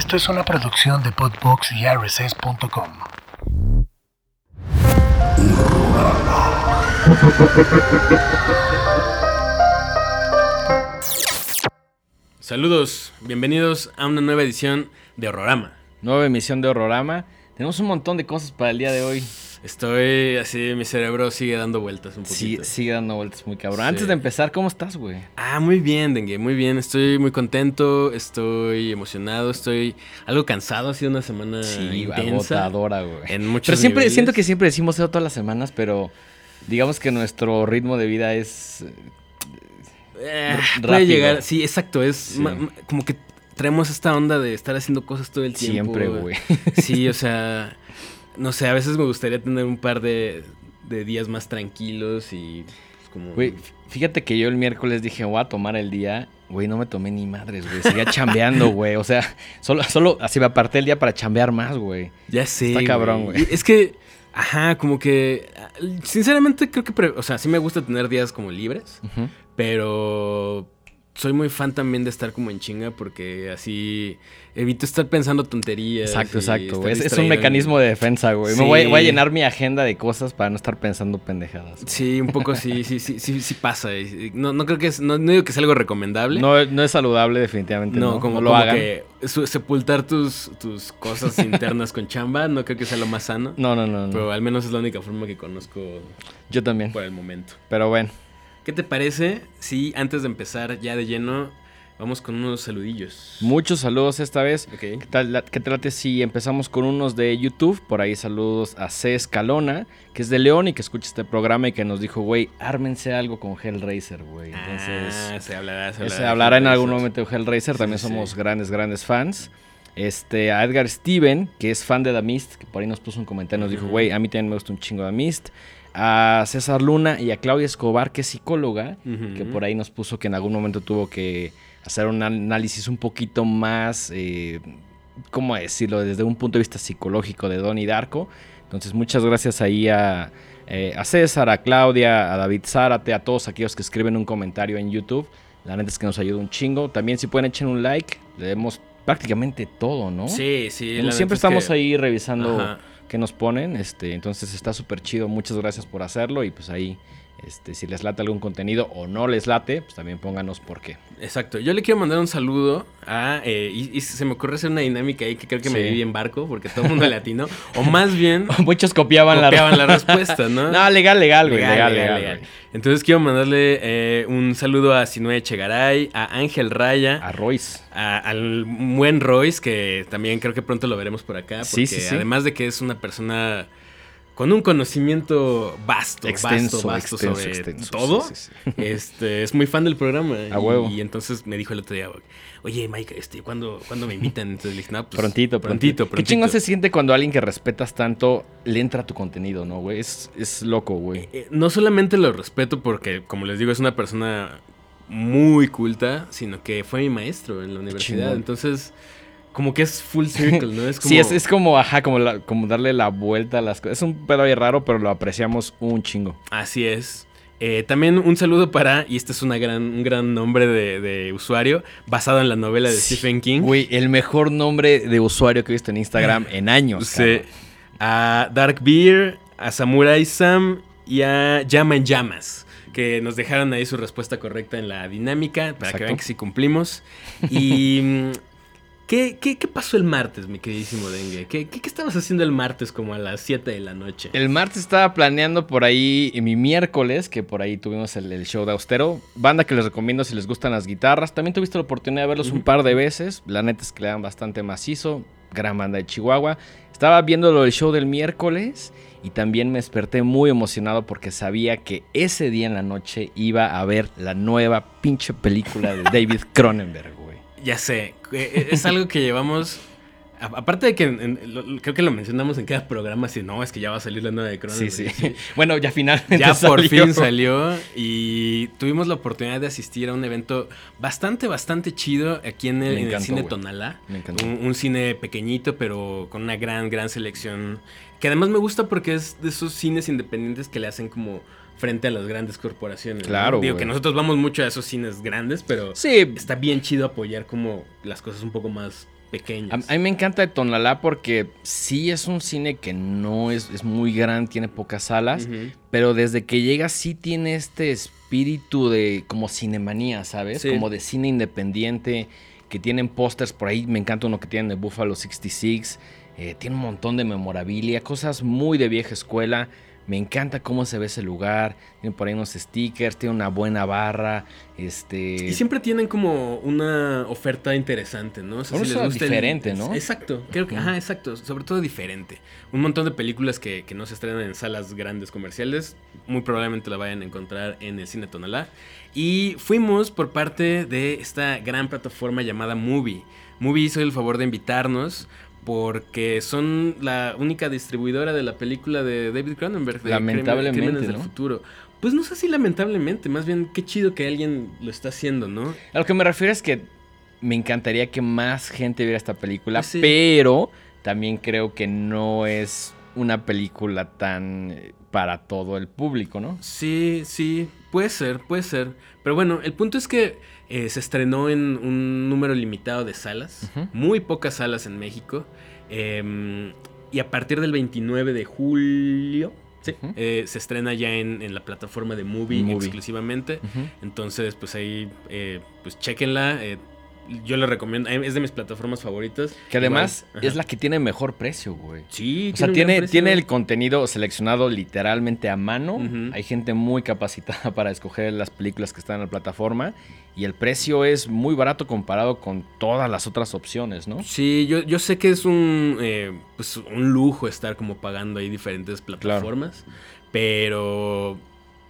Esto es una producción de Podbox y RSS.com. Saludos, bienvenidos a una nueva edición de Horrorama. Nueva emisión de Horrorama. Tenemos un montón de cosas para el día de hoy. Estoy así, mi cerebro sigue dando vueltas un Sí, poquito. sigue dando vueltas muy cabrón. Sí. Antes de empezar, ¿cómo estás, güey? Ah, muy bien, Dengue, muy bien. Estoy muy contento, estoy emocionado, estoy algo cansado. Ha sido una semana Sí, intensa. agotadora, güey. En muchos Pero siempre niveles. siento que siempre decimos eso todas las semanas, pero digamos que nuestro ritmo de vida es Eh, puede llegar, sí, exacto. Es Sí. ma- ma- como que traemos esta onda de estar haciendo cosas todo el tiempo. siempre, güey. Sí, o sea, no sé, a veces me gustaría tener un par de, de días más tranquilos y pues, como... Güey, fíjate que yo el miércoles dije, voy a tomar el día. Güey, no me tomé ni madres, güey. Seguía chambeando, güey. O sea, solo, solo así me aparté el día para chambear más, güey. Ya sé. Está cabrón, güey. Es que, ajá, como que, sinceramente creo que, o sea, sí me gusta tener días como libres, Ujú. pero soy muy fan también de estar como en chinga porque así evito estar pensando tonterías. Exacto, exacto. Es, es un mecanismo de defensa, güey. Me voy, voy a llenar mi agenda de cosas para no estar pensando pendejadas. Sí, un poco sí, sí, sí, sí, sí pasa. No, no creo que es, no, no digo que sea algo recomendable. No, no es saludable, definitivamente. No, No, como, No lo como hagan. que su- sepultar tus, tus cosas internas con chamba, no creo que sea lo más sano. No, no, no. no. Pero al menos es la única forma que conozco Yo también. por el momento. Pero bueno. ¿Qué te parece si antes de empezar ya de lleno vamos con unos saludillos? Muchos saludos esta vez. ¿Qué tal, qué si empezamos con unos de YouTube? Por ahí saludos a C. Escalona, que es de León y que escucha este programa y que nos dijo, güey, ármense algo con Hellraiser, güey. Entonces, ah, se hablará, se se, hablará. de hablará en algún momento de Hellraiser. Sí, También sí. somos grandes, grandes fans. Este, a Edgar Steven, que es fan de The Mist, que por ahí nos puso un comentario, nos dijo, güey, a mí también me gusta un chingo The Mist. A César Luna y a Claudia Escobar, que es psicóloga, que por ahí nos puso que en algún momento tuvo que hacer un análisis un poquito más, eh, ¿cómo decirlo?, desde un punto de vista psicológico de Donnie Darko. Entonces, muchas gracias ahí a, eh, a César, a Claudia, a David Zárate, a todos aquellos que escriben un comentario en YouTube. La neta es que nos ayuda un chingo. También si pueden echen un like, leemos prácticamente todo, ¿no? Sí, sí. Como Siempre es estamos que- ahí revisando Ajá. Qué nos ponen, este, entonces está súper chido, muchas gracias por hacerlo y pues ahí, este, si les late algún contenido o no les late, pues también pónganos por qué. Exacto. Yo le quiero mandar un saludo a. eh, y, y se me ocurre hacer una dinámica ahí que creo que me viví en barco porque todo el mundo le atinó. O más bien. Muchos copiaban, copiaban la, la respuesta, ¿no? No, legal, legal, güey, Legal, legal, legal. Entonces quiero mandarle eh, un saludo a Sinue Chegaray, a Ángel Raya, A Royce. a- al buen Royce, que también creo que pronto lo veremos por acá. Porque sí, sí. además de que es una persona con un conocimiento vasto, Extenso, vasto, vasto extenso, sobre extenso, todo, sí, sí, sí. este, es muy fan del programa. A y, huevo. Y entonces me dijo el otro día, oye Mike, este, ¿cuándo, ¿cuándo me invitan? Entonces le dije, no, pues, prontito, prontito, prontito. Qué chingón se siente cuando alguien que respetas tanto le entra a tu contenido, ¿no, güey? Es, es loco, güey. Eh, no solamente lo respeto porque, como les digo, es una persona muy culta, sino que fue mi maestro en la universidad. Entonces, como que es full circle, ¿no? Es como, Sí, es, es como, ajá, como, la- como darle la vuelta a las cosas. Es un pedo ahí raro, pero lo apreciamos un chingo. Así es. Eh, también un saludo para, y este es una gran, un gran nombre de, de usuario, basado en la novela de Sí, Stephen King. Güey, el mejor nombre de usuario que he visto en Instagram en años. Sí. A Dark Beer, a Samurai Sam y a Llama en Llamas. Que nos dejaron ahí su respuesta correcta en la dinámica. Para Exacto. que vean que sí cumplimos. Y. ¿Qué, qué, qué pasó el martes, mi queridísimo Dengue? ¿Qué, qué, qué estabas haciendo el martes como a las 7 de la noche? El martes estaba planeando por ahí mi miércoles, que por ahí tuvimos el, el show de Austero. Banda que les recomiendo si les gustan las guitarras. También tuviste la oportunidad de verlos un par de veces. La neta es que le dan bastante macizo. Gran banda de Chihuahua. Estaba viendo lo del show del miércoles y también me desperté muy emocionado porque sabía que ese día en la noche iba a ver la nueva pinche película de David Cronenberg, güey. Ya sé, es algo que llevamos. a- Aparte de que en- en- lo- creo que lo mencionamos en cada programa, si no, es que ya va a salir la nueva de Sí, Cronenberg. sí. Bueno, ya finalmente Ya por fin salió y tuvimos la oportunidad de asistir a un evento bastante, bastante chido aquí en el, cine güey. Tonalá. Me encantó. Un, un cine pequeñito, pero con una gran, gran selección. Que además me gusta porque es de esos cines independientes que le hacen como frente a las grandes corporaciones. ¿no? Claro, Digo que nosotros vamos mucho a esos cines grandes, pero Sí, está bien chido apoyar como las cosas un poco más A, pequeñas. a mí me encanta de Tonalá porque sí es un cine que no es, es muy grande, tiene pocas salas, pero desde que llega sí tiene este espíritu de como cinemanía, ¿sabes? Sí. Como de cine independiente, que tienen pósters por ahí, me encanta uno que tienen de Buffalo 66, eh, tiene un montón de memorabilia, cosas muy de vieja escuela. Me encanta cómo se ve ese lugar. Tiene por ahí unos stickers, tiene una buena barra. Este. Y siempre tienen como una oferta interesante, ¿no? O sea, si les el- diferente, ¿no? Exacto, creo que, ajá, exacto, sobre todo diferente. Un montón de películas que, que no se estrenan en salas grandes comerciales, muy probablemente la vayan a encontrar en el cine Tonalá. Y fuimos por parte de esta gran plataforma llamada Movie. Movie hizo el favor de invitarnos porque son la única distribuidora de la película de David Cronenberg. de Lamentablemente, Crímenes del ¿no? futuro. Pues no sé si lamentablemente, más bien qué chido que alguien lo está haciendo, ¿no? A lo que me refiero es que me encantaría que más gente viera esta película, Pues sí. pero también creo que no es una película tan eh, para todo el público, ¿no? Sí, sí, puede ser, puede ser. Pero bueno, el punto es que eh, se estrenó en un número limitado de salas, muy pocas salas en México. eh, y a partir del 29 de julio sí, eh, se estrena ya en, en la plataforma de Movie, Movie. exclusivamente. Entonces, pues ahí, eh, pues chequenla. eh, yo le recomiendo, eh, es de mis plataformas favoritas. Que además Igual, es la que tiene mejor precio, güey. Sí, O sea, tiene, precio. tiene el contenido seleccionado literalmente a mano. Hay gente muy capacitada para escoger las películas que están en la plataforma. Y el precio es muy barato comparado con todas las otras opciones, ¿no? Sí, yo, yo sé que es un, eh, pues un lujo estar como pagando ahí diferentes plataformas, pero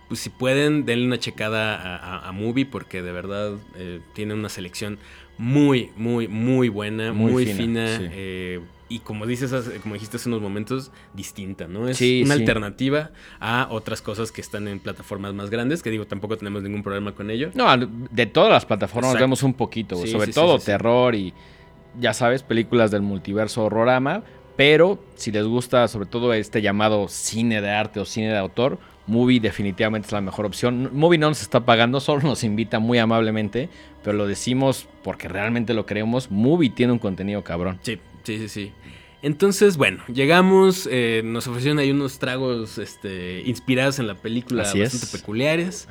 pues si pueden, denle una checada a, a- a Movie porque de verdad eh, tiene una selección muy, muy, muy buena, muy, Muy fina, fina, sí. eh, y como dices, como dijiste hace unos momentos, distinta, ¿no? Es Sí, una sí. alternativa a otras cosas que están en plataformas más grandes, que digo, tampoco tenemos ningún problema con ello. No, de todas las plataformas Exacto. vemos un poquito. Sí, sobre todo terror y ya sabes, películas del multiverso horrorama. Pero si les gusta sobre todo este llamado cine de arte o cine de autor, Movie definitivamente es la mejor opción. Movie no nos está pagando, solo nos invita muy amablemente, pero lo decimos porque realmente lo creemos. Movie tiene un contenido cabrón. Sí, sí, sí, sí. Entonces, bueno, llegamos, eh, nos ofrecieron ahí unos tragos este, inspirados en la película Así es. bastante peculiares.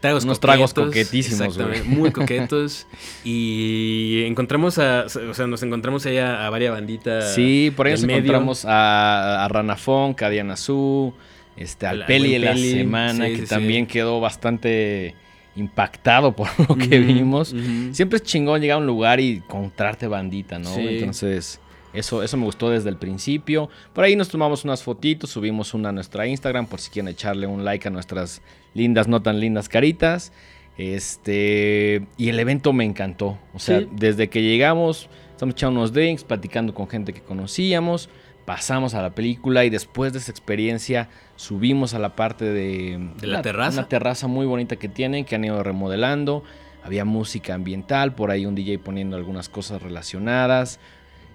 Tragos Unos tragos coquetísimos, güey. muy coquetos. y encontramos a, o sea, nos encontramos ahí a, a varias banditas. Sí, por ahí nos medio. encontramos a, a Ranafón, a Diana Su, este, al Peli de la Peli, semana, sí, que sí, sí. también quedó bastante impactado por lo que vimos. Siempre es chingón llegar a un lugar y encontrarte bandita, ¿no? Entonces, eso, eso me gustó desde el principio. Por ahí nos tomamos unas fotitos, subimos una a nuestra Instagram por si quieren echarle un like a nuestras lindas, no tan lindas caritas. Este, y el evento me encantó. O sea, desde que llegamos, estamos echando unos drinks, platicando con gente que conocíamos, pasamos a la película y después de esa experiencia subimos a la parte de, ¿De la una- terraza? Una terraza muy bonita que tienen, que han ido remodelando. Había música ambiental, por ahí un DJ poniendo algunas cosas relacionadas.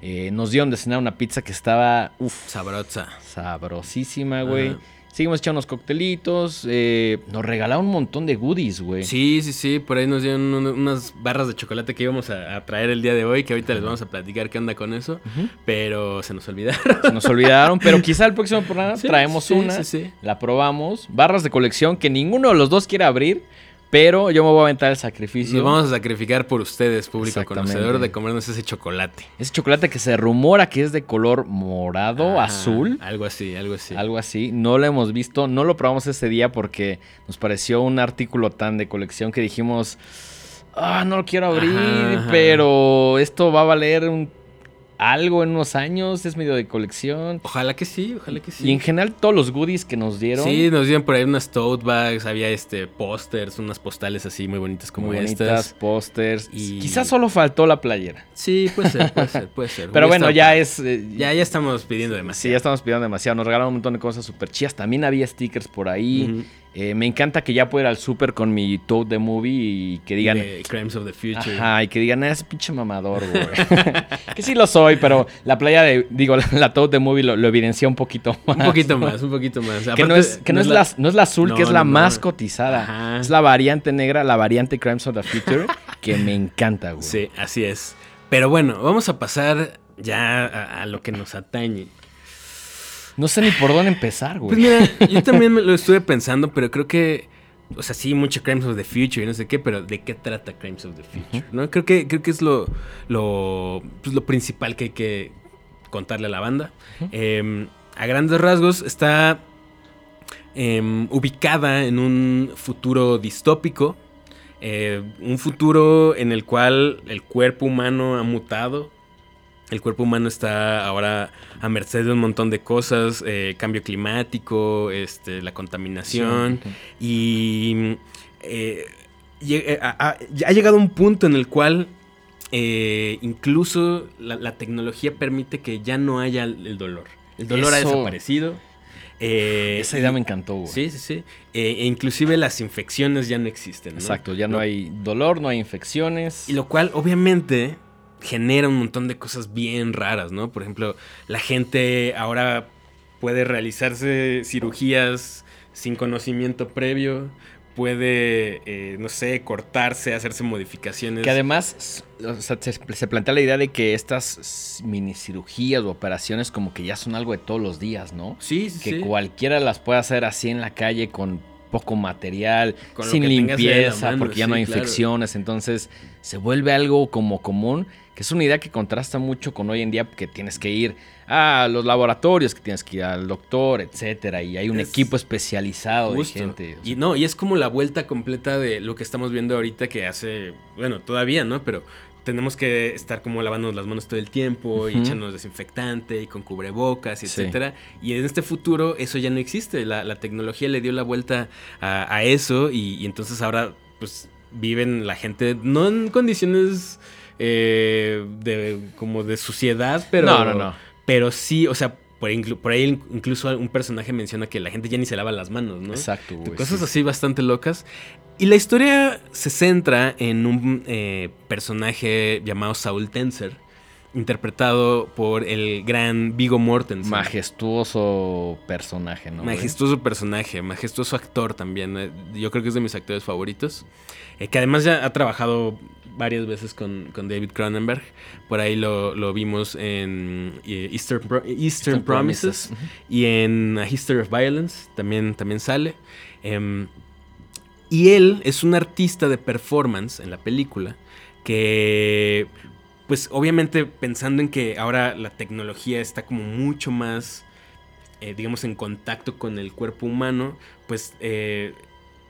Eh, nos dieron de cenar una pizza que estaba, uff, Sabrosa. sabrosísima, güey. Seguimos echando unos coctelitos. eh, nos regalaron un montón de goodies, güey. Sí, sí, sí, por ahí nos dieron un- unas barras de chocolate que íbamos a, a traer el día de hoy, que ahorita les vamos a platicar qué onda con eso, pero se nos olvidaron. Se nos olvidaron, pero quizá el próximo programa Sí, traemos sí, una. sí, sí. La probamos. Barras de colección que ninguno de los dos quiere abrir. Pero yo me voy a aventar el sacrificio. Nos vamos a sacrificar por ustedes, público conocedor, de comernos ese chocolate. Ese chocolate que se rumora que es de color morado, azul. Algo así, algo así. Algo así, no lo hemos visto, no lo probamos ese día porque nos pareció un artículo tan de colección que dijimos, ah, no lo quiero abrir, Ajá, ajá. pero esto va a valer un- algo en unos años, es medio de colección. Ojalá que sí, ojalá que sí. Y en general todos los goodies que nos dieron, Sí, nos dieron por ahí unas tote bags, había este pósters, unas postales así muy bonitas como muy bonitas, estas. pósters, Y- quizás solo faltó la playera. Sí, puede ser, puede ser, puede ser. Pero bueno, ya es... eh, Ya, ya estamos pidiendo Sí, demasiado. ya estamos pidiendo demasiado. Nos regalaron un montón de cosas súper chidas. También había stickers por ahí. Eh, me encanta que ya pueda ir al súper con mi Toad the Movie y que digan... Crimes of the Future. Ajá, y que digan, "Ah, ese pinche mamador, güey. que sí lo soy, pero la playa de, digo, la, la Toad the Movie lo, lo evidencia un poquito más. Un poquito más, un poquito más. Que Aparte, no es, que no es, la, no es la azul, que es la no. más cotizada. Ajá. Es la variante negra, la variante Crimes of the Future, que me encanta, güey. Sí, así es. Pero bueno, vamos a pasar ya a, a lo que nos atañe. No sé ni por dónde empezar, güey. Pues mira, yo también me lo estuve pensando, pero creo que, o sea, sí, mucho Crimes of the Future y no sé qué, pero ¿de qué trata Crimes of the Future? ¿No? Creo que, creo que es lo, lo, pues, lo principal que hay que contarle a la banda. Eh, a grandes rasgos está em, ubicada en un futuro distópico, eh, un futuro en el cual el cuerpo humano ha mutado. El cuerpo humano está ahora a merced de un montón de cosas, eh, cambio climático, este, la contaminación y eh, eh, ha, llegado un punto en el cual eh, incluso la, la tecnología permite que ya no haya el dolor. El dolor ha desaparecido. Eh, Esa idea me encantó, güey. Sí, sí, sí. Eh, e inclusive las infecciones ya no existen. ¿no? Exacto, ya no Lo- hay dolor, no hay infecciones. Y lo cual, obviamente, genera un montón de cosas bien raras, ¿no? Por ejemplo, la gente ahora puede realizarse cirugías sin conocimiento previo, puede, eh, no sé, cortarse, hacerse modificaciones. Que además s- o sea, se, se plantea la idea de que estas mini cirugías o operaciones como que ya son algo de todos los días, ¿no? Sí, sí, Que sí. cualquiera las puede hacer así en la calle con poco material, sin limpieza, mano, porque ya no hay claro. infecciones. Entonces se vuelve algo como común, que es una idea que contrasta mucho con hoy en día, que tienes que ir a los laboratorios, que tienes que ir al doctor, etcétera, y hay un Es- equipo especializado Justo. de gente. o sea, Y no, y es como la vuelta completa de lo que estamos viendo ahorita que hace, bueno, todavía, ¿no? Pero tenemos que estar como lavándonos las manos todo el tiempo y echándonos desinfectante y con cubrebocas, y Sí. etcétera. Y en este futuro eso ya no existe. La, la tecnología le dio la vuelta a, a eso y, y entonces ahora pues viven la gente no en condiciones eh, de como de suciedad, pero no, no, no. pero sí, o sea, por, inclu- por ahí incluso un personaje menciona que la gente ya ni se lava las manos, ¿no? Exacto, güey. Cosas sí. así bastante locas. Y la historia se centra en un eh, personaje llamado Saul Tenser, interpretado por el gran Vigo Mortensen. Majestuoso personaje, ¿no? Majestuoso personaje, majestuoso actor también. eh, Yo creo que es de mis actores favoritos. eh, que además ya ha trabajado varias veces con, con David Cronenberg. Por ahí lo, lo vimos en Eastern, Pro- Eastern Eastern Promises. Promises. Y en A History of Violence también, también sale. Em, y él es un artista de performance en la película que, pues obviamente pensando en que ahora la tecnología está como mucho más, eh, digamos, en contacto con el cuerpo humano, pues eh,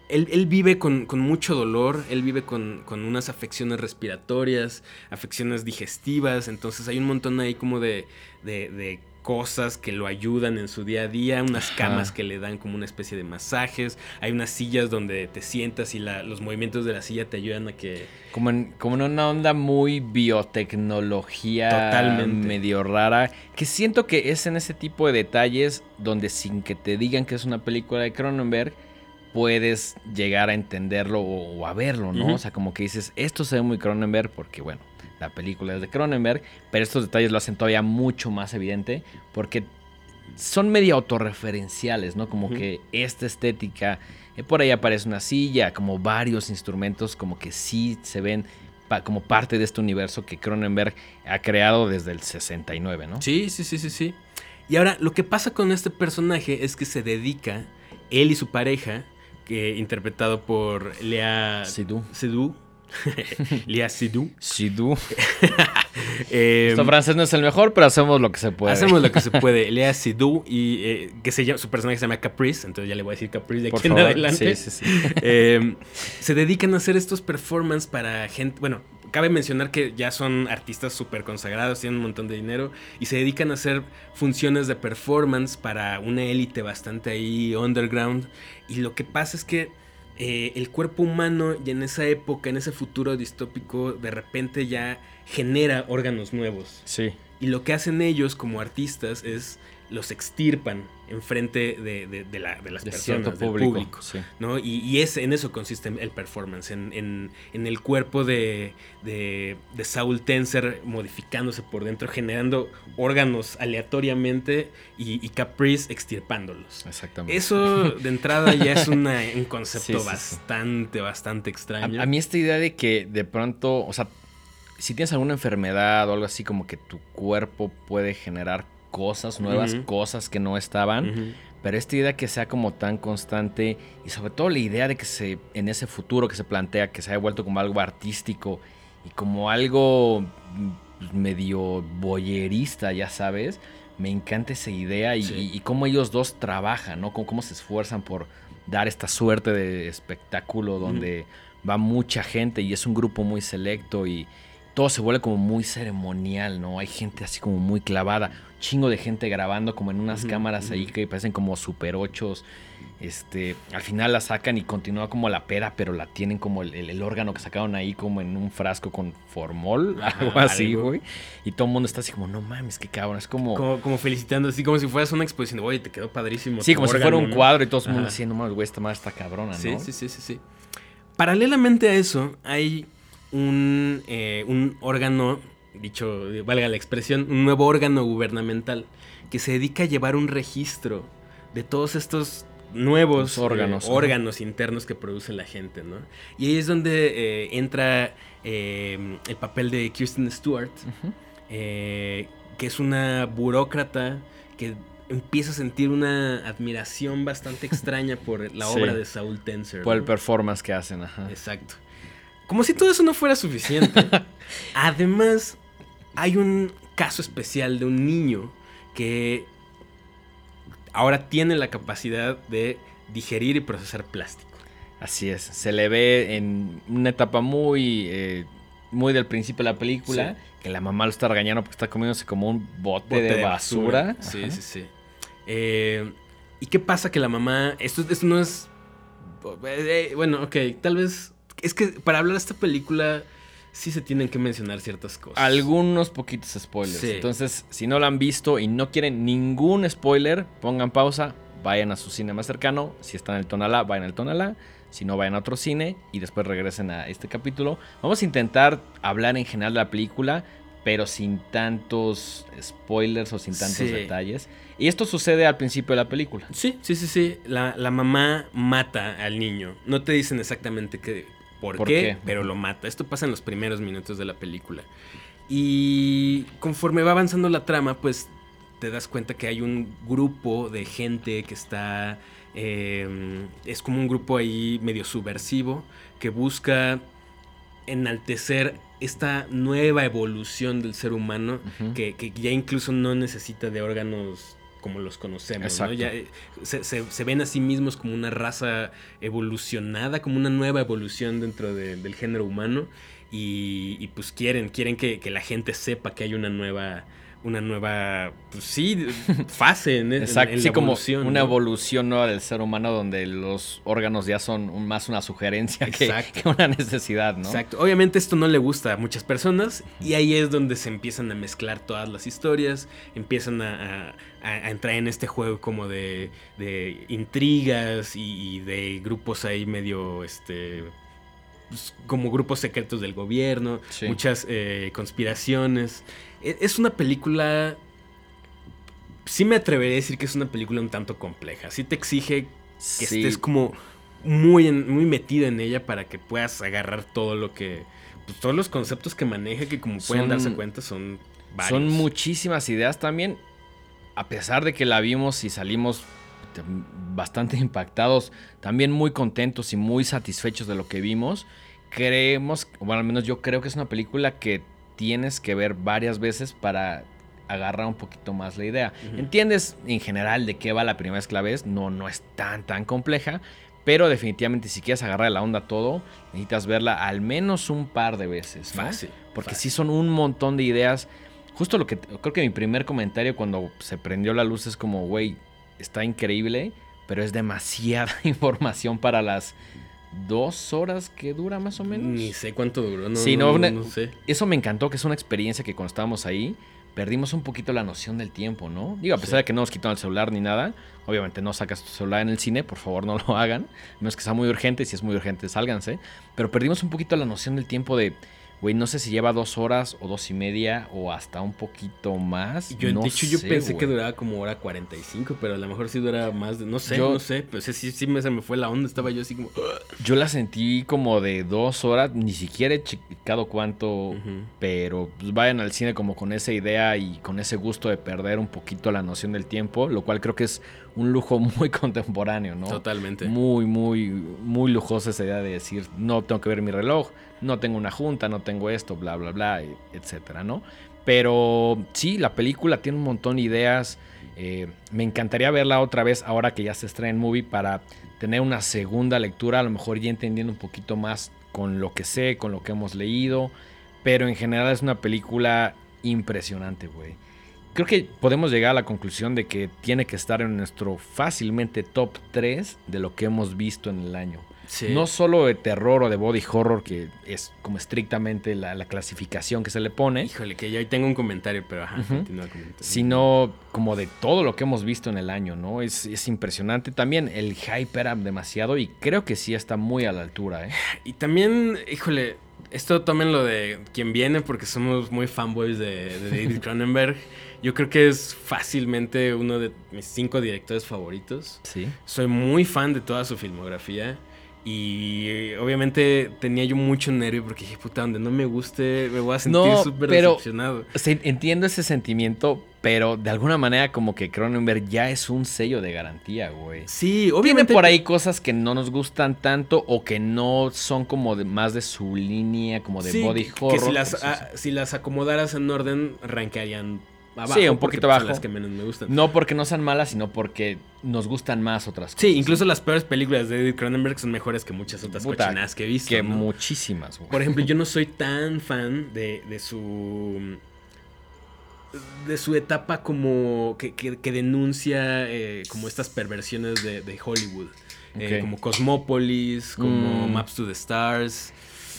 él, él vive con, con mucho dolor, él vive con, con unas afecciones respiratorias, afecciones digestivas, entonces hay un montón ahí como de, de, de cosas que lo ayudan en su día a día, unas Ajá. camas que le dan como una especie de masajes, hay unas sillas donde te sientas y la- los movimientos de la silla te ayudan a que... Como en, como en una onda muy biotecnología Totalmente. medio rara. Que siento que es en ese tipo de detalles donde sin que te digan que es una película de Cronenberg, puedes llegar a entenderlo o, o a verlo, ¿no? O sea, como que dices, esto se ve muy Cronenberg porque, bueno, la película es de Cronenberg, pero estos detalles lo hacen todavía mucho más evidente porque son medio autorreferenciales, ¿no? Como que esta estética, eh, por ahí aparece una silla, como varios instrumentos, como que sí se ven pa- como parte de este universo que Cronenberg ha creado desde el 69, ¿no? Sí, sí, sí, sí, sí. Y ahora, lo que pasa con este personaje es que se dedica, él y su pareja, que interpretado por Lea Seydoux. Lea Seydoux, Sidú. eh, Nuestro francés no es el mejor, pero hacemos lo que se puede. Hacemos lo que se puede. Lea Seydoux y eh, que se llama, su personaje se llama Caprice, entonces ya le voy a decir Caprice de Por aquí en adelante. Sí, sí, sí. Eh, se dedican a hacer estos performances para gente. Bueno, cabe mencionar que ya son artistas súper consagrados, tienen un montón de dinero y se dedican a hacer funciones de performance para una élite bastante ahí underground. Y lo que pasa es que eh, el cuerpo humano, y en esa época, en ese futuro distópico, de repente ya genera órganos nuevos. Sí. Y lo que hacen ellos como artistas es los extirpan enfrente de, de, de, la, de las De personas, del público, público. sí. ¿no? Y, y es, en eso consiste el performance, en, en- en el cuerpo de, de, Saul Tenser modificándose por dentro, generando órganos aleatoriamente y, y Caprice extirpándolos. Exactamente. Eso de entrada ya es una- un concepto Sí, sí, sí. bastante, bastante extraño. A, a mí esta idea de que de pronto, o sea, si tienes alguna enfermedad o algo así como que tu cuerpo puede generar cosas, nuevas cosas que no estaban, pero esta idea que sea como tan constante y sobre todo la idea de que se en ese futuro que se plantea que se haya vuelto como algo artístico y como algo mm, medio boyerista, ya sabes, me encanta esa idea y, Sí. y- y cómo ellos dos trabajan, ¿no? Cómo, cómo se esfuerzan por dar esta suerte de espectáculo donde va mucha gente y es un grupo muy selecto y todo se vuelve como muy ceremonial, ¿no? Hay gente así como muy clavada, chingo de gente grabando como en unas cámaras ahí que parecen como super ochos. Este, al final la sacan y continúa como la pera, pero la tienen como el, el- el órgano que sacaron ahí como en un frasco con formol, Ajá, algo así, güey. Y todo el mundo está así como, no mames, qué cabrón. Es como... Como, como felicitando, así como si fueras una exposición. Oye, te quedó padrísimo. sí, como si fuera un ¿no? cuadro y todo el mundo diciendo, no mames, güey, esta madre está cabrona, ¿no? Sí, sí, sí, sí, sí. Paralelamente a eso, hay un, eh, un órgano, dicho, valga la expresión, un nuevo órgano gubernamental que se dedica a llevar un registro de todos estos nuevos Los órganos, eh, órganos internos que produce la gente, ¿no? Y ahí es donde eh, entra eh, el papel de Kirsten Stewart, que es una burócrata que empieza a sentir una admiración bastante extraña por la Sí. obra de Saul Tenser. Por el performance que hacen, ajá. Exacto. Como si todo eso no fuera suficiente. Además, hay un caso especial de un niño que ahora tiene la capacidad de digerir y procesar plástico. Así es, se le ve en una etapa muy, eh, muy del principio de la película, que la mamá lo está regañando porque está comiéndose como un bote, de, basura. Sí, Ajá. sí, sí. Eh, ¿Y qué pasa que la mamá... Esto, esto no es... eh, bueno, ok, tal vez... Es que para hablar de esta película sí se tienen que mencionar ciertas cosas. Algunos poquitos spoilers. Sí. Entonces, si no lo han visto y no quieren ningún spoiler, pongan pausa, vayan a su cine más cercano. Si están en el Tonalá, vayan al Tonalá. Si no, vayan a otro cine y después regresen a este capítulo. Vamos a intentar hablar en general de la película, pero sin tantos spoilers o sin tantos Sí. detalles. Y esto sucede al principio de la película. Sí, sí, sí, sí. La, la mamá mata al niño. No te dicen exactamente qué, por, ¿Por qué, qué? pero lo mata. Esto pasa en los primeros minutos de la película. Y conforme va avanzando la trama, pues te das cuenta que hay un grupo de gente que está... eh, es como un grupo ahí medio subversivo que busca enaltecer esta nueva evolución del ser humano que ya incluso no necesita de órganos como los conocemos. ¿no? Ya, eh, se, se- se ven a sí mismos como una raza evolucionada, como una nueva evolución dentro de- del género humano. Y, y, pues quieren, quieren que, que la gente sepa que hay una nueva, una nueva, pues sí, fase en, Exacto, en sí, la como evolución, una ¿no? evolución nueva del ser humano donde los órganos ya son un- más una sugerencia que, que una necesidad, ¿no? Exacto. Obviamente esto no le gusta a muchas personas y ahí es donde se empiezan a mezclar todas las historias, empiezan a, a- a entrar en este juego como de, de intrigas y, y de grupos ahí medio, este, pues, como grupos secretos del gobierno, Sí. muchas eh, conspiraciones. E- Es una película... Sí me atrevería a decir que es una película un tanto compleja. Sí te exige que Sí. estés como muy, en- muy metido en ella para que puedas agarrar todo lo que. Pues, todos los conceptos que maneja, que como pueden Son- darse cuenta, son varios. Son muchísimas ideas también. A pesar de que la vimos y salimos te- bastante impactados, también muy contentos y muy satisfechos de lo que vimos. Creemos, bueno, al menos yo creo que es una película que tienes que ver varias veces para agarrar un poquito más la idea. Entiendes en general de qué va la primera vez que la ves, no, no es tan, tan compleja, pero definitivamente si quieres agarrar la onda todo, necesitas verla al menos un par de veces. ¿no? Fácil. Porque fácil. sí son un montón de ideas. Justo lo que creo que mi primer comentario cuando se prendió la luz es como, güey, está increíble, pero es demasiada información para las dos horas que dura más o menos. Ni sé cuánto duró, no, Sí, no, sé. Eso me encantó, que es una experiencia que cuando estábamos ahí, perdimos un poquito la noción del tiempo, ¿no? Digo, a pesar de que no nos quitaron el celular ni nada, obviamente no sacas tu celular en el cine, por favor no lo hagan. No es que sea muy urgente, si es muy urgente, sálganse. Pero perdimos un poquito la noción del tiempo de Güey, no sé si lleva dos horas o dos y media o hasta un poquito más. Yo, no de hecho, yo pensé que duraba como hora 45, pero a lo mejor sí dura más de. No sé, Yo- no sé. Pues sí, sí me, se me fue la onda. Estaba yo así como. Yo la sentí como de dos horas, ni siquiera he checado cuánto, pero pues vayan al cine como con esa idea y con ese gusto de perder un poquito la noción del tiempo, lo cual creo que es un lujo muy contemporáneo, ¿no? Totalmente. Muy, muy, muy lujosa esa idea de decir, no tengo que ver mi reloj, no tengo una junta, no tengo esto, bla, bla, bla, etcétera, ¿no? Pero sí, la película tiene un montón de ideas. eh, me encantaría verla otra vez ahora que ya se estrena en movie para tener una segunda lectura, a lo mejor ya entendiendo un poquito más con lo que sé, con lo que hemos leído. Pero en general es una película impresionante, güey. Creo que podemos llegar a la conclusión de que tiene que estar en nuestro fácilmente top 3 de lo que hemos visto en el año. Sí. No solo de terror o de body horror, que es como estrictamente la, la clasificación que se le pone, Híjole, que yo ahí tengo un comentario, pero ajá, continúa sino como de todo lo que hemos visto en el año, ¿no? Es, es impresionante. También el hype era demasiado y creo que sí está muy a la altura, ¿eh? Y también, híjole, esto tómenlo de quien viene porque somos muy fanboys de, de David Cronenberg. Yo creo que es fácilmente uno de mis cinco directores favoritos. Sí. Soy muy fan de toda su filmografía. Y eh, obviamente tenía yo mucho nervio porque dije, puta, donde no me guste, me voy a sentir No, súper decepcionado. Entiendo ese sentimiento, pero de alguna manera como que Cronenberg ya es un sello de garantía, güey. Sí, Tiene obviamente. por ahí cosas que no nos gustan tanto o que no son como de, más de su línea, como de sí, body horror. Que si las, ah, si las acomodaras en orden, rankearían abajo. Sí, un poquito son abajo. las que menos me gustan. No porque no sean malas, sino porque nos gustan más otras cosas. Sí, incluso las peores películas de David Cronenberg son mejores que muchas otras Puta, cochinadas que he visto. Que ¿no? muchísimas, güey. Por ejemplo, yo no soy tan fan de, de su. de su etapa como. que, que- que denuncia eh, como estas perversiones de, de Hollywood. Eh, como Cosmopolis, como Mm. Maps to the Stars.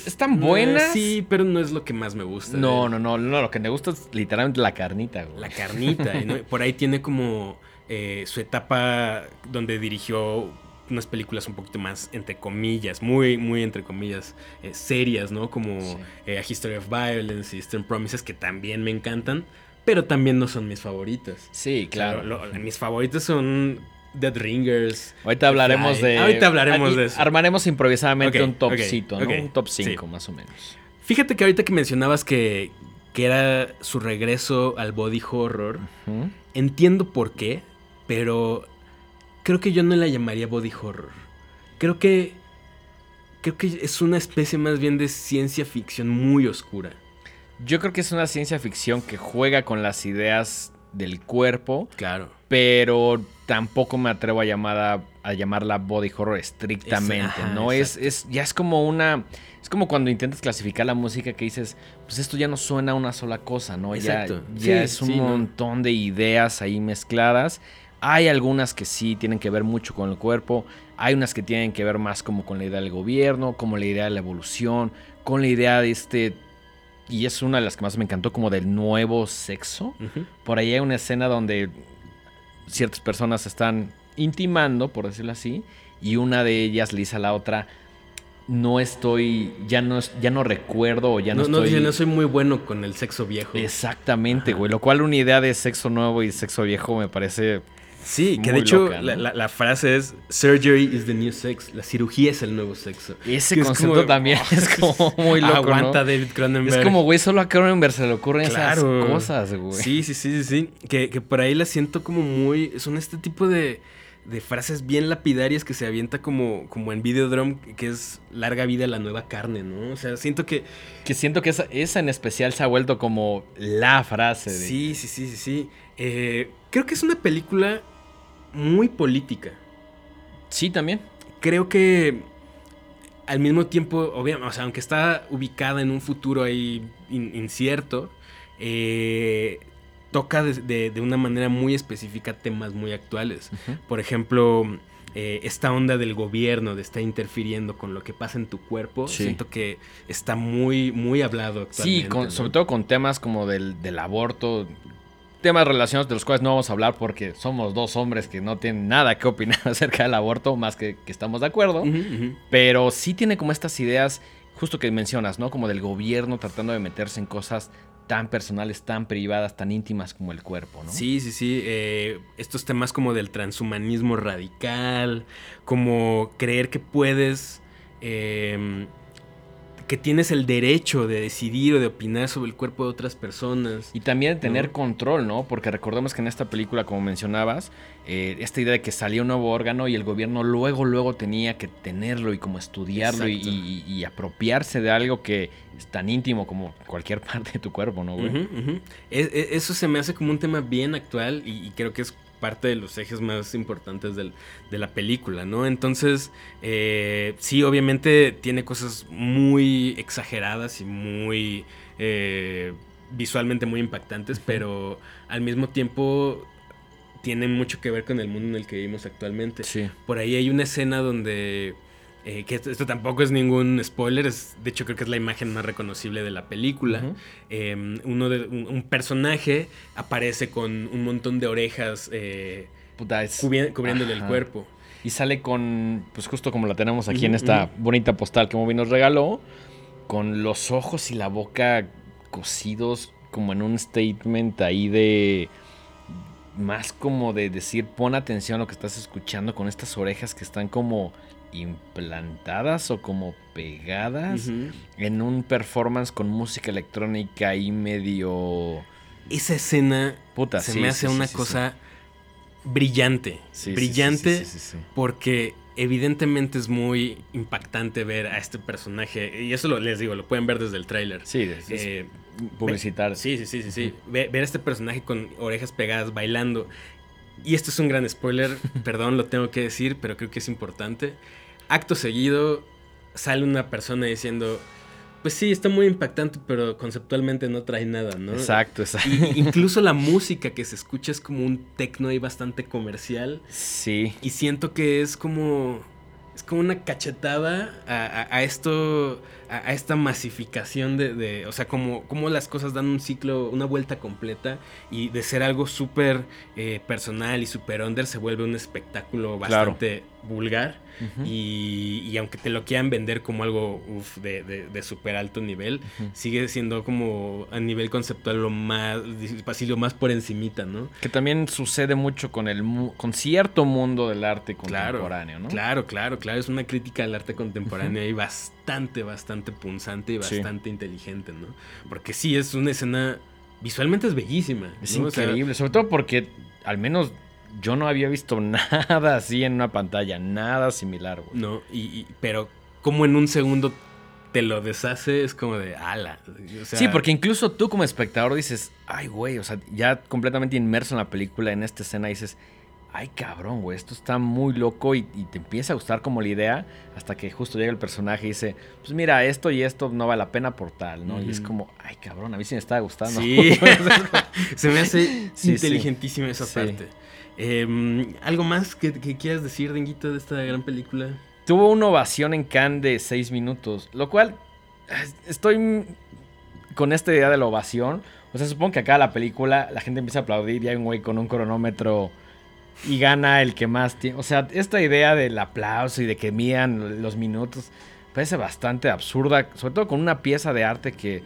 ¿Están buenas? Sí, pero no es lo que más me gusta. No, no, no, no, lo que me gusta es literalmente la carnita, güey. La carnita. no- Por ahí tiene como eh, su etapa donde dirigió unas películas un poquito más, entre comillas, muy, muy entre comillas, eh, serias, ¿no? Como Sí. eh, A History of Violence y Eastern Promises, que también me encantan, pero también no son mis favoritas. Sí, claro. O sea, lo- lo- mis favoritos son Dead Ringers. Ahorita hablaremos de. Ahorita hablaremos de eso. Armaremos improvisadamente un topcito, ¿no? Un top sí. 5, más o menos. Fíjate que ahorita que mencionabas que, que era su regreso al body horror. Entiendo por qué, pero creo que yo no la llamaría body horror. Creo que creo que es una especie más bien de ciencia ficción muy oscura. Yo creo que es una ciencia ficción que juega con las ideas del cuerpo, Claro. pero tampoco me atrevo a, llamada, a llamarla body horror estrictamente, ¿no? Es, es, ya es como una... Es como cuando intentas clasificar la música que dices, pues esto ya no suena a una sola cosa, ¿no? Ya, Exacto. ya Sí, es un sí, ¿no? montón de ideas ahí mezcladas. Hay algunas que sí tienen que ver mucho con el cuerpo, hay unas que tienen que ver más como con la idea del gobierno, como la idea de la evolución, con la idea de este... Y es una de las que más me encantó, como del nuevo sexo. Por ahí hay una escena donde ciertas personas están intimando, por decirlo así, y una de ellas le dice a la otra, no estoy, ya no, ya no recuerdo o ya no, no, no, estoy... dice, no soy muy bueno con el sexo viejo. Exactamente, Ajá. güey. Lo cual una idea de sexo nuevo y sexo viejo me parece... Sí, que Muy de hecho loca, ¿no? la, la- la frase es Surgery is the new sex. La cirugía es el nuevo sexo. Ese Que es concepto como- también es como muy loco, Aguanta ¿no? David Cronenberg. Es como, güey, solo a Cronenberg se le ocurren Claro. esas cosas, güey. Sí, sí, sí, sí, sí. Que, que por ahí la siento como muy. Son este tipo de, de frases bien lapidarias que se avienta como, como en Videodrome, que es larga vida la nueva carne, ¿no? O sea, siento que. Que siento que esa, esa en especial se ha vuelto como la frase. De, Sí, sí, sí, sí, sí. Eh, creo que es una película muy política. Sí, también. Creo que al mismo tiempo, obviamente, o sea, aunque está ubicada en un futuro ahí in- incierto, eh, toca de, de- de una manera muy específica temas muy actuales. Por ejemplo, eh, esta onda del gobierno de estar interfiriendo con lo que pasa en tu cuerpo, Sí. siento que está muy, muy hablado actualmente. Sí, con- ¿no? sobre todo con temas como del, del aborto, temas relacionados de los cuales no vamos a hablar porque somos dos hombres que no tienen nada que opinar acerca del aborto, más que, que estamos de acuerdo. Pero sí tiene como estas ideas, justo que mencionas, ¿no? Como del gobierno tratando de meterse en cosas tan personales, tan privadas, tan íntimas como el cuerpo, ¿no? Sí, sí, sí. eh, estos temas como del transhumanismo radical, como creer que puedes, eh, que tienes el derecho de decidir o de opinar sobre el cuerpo de otras personas. Y también de tener ¿No? control, ¿no? Porque recordemos que en esta película, como mencionabas, eh, esta idea de que salía un nuevo órgano y el gobierno luego, luego tenía que tenerlo y como estudiarlo y, Exacto. y- y apropiarse de algo que es tan íntimo como cualquier parte de tu cuerpo, ¿no, güey? E- e- eso se me hace como un tema bien actual y, y creo que es parte de los ejes más importantes del- de la película, ¿no? Entonces, eh, sí, obviamente tiene cosas muy exageradas y muy eh, visualmente muy impactantes, pero al mismo tiempo tiene mucho que ver con el mundo en el que vivimos actualmente. Sí. Por ahí hay una escena donde. Eh, que esto, esto tampoco es ningún spoiler, es, de hecho creo que es la imagen más reconocible de la película. Eh, uno de, un, un personaje aparece con un montón de orejas eh, Puta, es- cubri- cubriéndole el cuerpo. Y sale con, pues justo como la tenemos aquí en esta bonita postal que Moby nos regaló, con los ojos y la boca cosidos como en un statement ahí de más como de decir pon atención a lo que estás escuchando con estas orejas que están como implantadas o como pegadas en un performance con música electrónica ahí medio Esa escena puta se sí, me hace sí, una sí, cosa brillante. Brillante. Porque evidentemente es muy impactante ver a este personaje. Y eso lo, les digo, lo pueden ver desde el tráiler. Sí, Eh, publicitar. Sí, sí, sí, sí, sí. Ve- Ver a este personaje con orejas pegadas bailando. Y esto es un gran spoiler, perdón, lo tengo que decir, pero creo que es importante. Acto seguido sale una persona diciendo, pues sí, está muy impactante, pero conceptualmente no trae nada, ¿no? Exacto, exacto. Y- incluso la música que se escucha es como un techno ahí bastante comercial. Sí. Y siento que es como. Es como una cachetada a, a- a esto. A, a esta masificación de, de- O sea, como, como las cosas dan un ciclo, una vuelta completa. Y de ser algo súper eh, personal y súper under se vuelve un espectáculo Claro. bastante vulgar. Y, y aunque te lo quieran vender como algo uf, de, de, de súper alto nivel, sigue siendo como a nivel conceptual lo más. Así lo más por encimita, ¿no? Que también sucede mucho con el mu- con cierto mundo del arte contemporáneo, ¿no? Claro, claro, claro. Es una crítica al arte contemporáneo y bastante, bastante punzante y Sí. bastante inteligente, ¿no? Porque sí, es una escena. Visualmente es bellísima. Es ¿no? O sea, increíble, sobre todo porque al menos yo no había visto nada así en una pantalla, nada similar, güey. no, y, y- pero como en un segundo te lo deshace, es como de ala. o sea, sí, porque incluso tú como espectador dices, ay, güey, o sea, ya completamente inmerso en la película, en esta escena, dices, ay, cabrón, güey, esto está muy loco y, y te empieza a gustar como la idea hasta que justo llega el personaje y dice, pues mira, esto y esto no vale la pena por tal, ¿no? Y es como, ay, cabrón, a mí sí me estaba gustando. Sí, se me hace Sí, sí. inteligentísima esa Sí. parte. Em, ¿Algo más que, que quieras decir, Denguito, de esta gran película? Tuvo una ovación en Cannes de 6 minutos, lo cual estoy con esta idea de la ovación. O sea, supongo que acá la película la gente empieza a aplaudir y hay un güey con un cronómetro y gana el que más tiene. O sea, esta idea del aplauso y de que midan los minutos parece bastante absurda, sobre todo con una pieza de arte que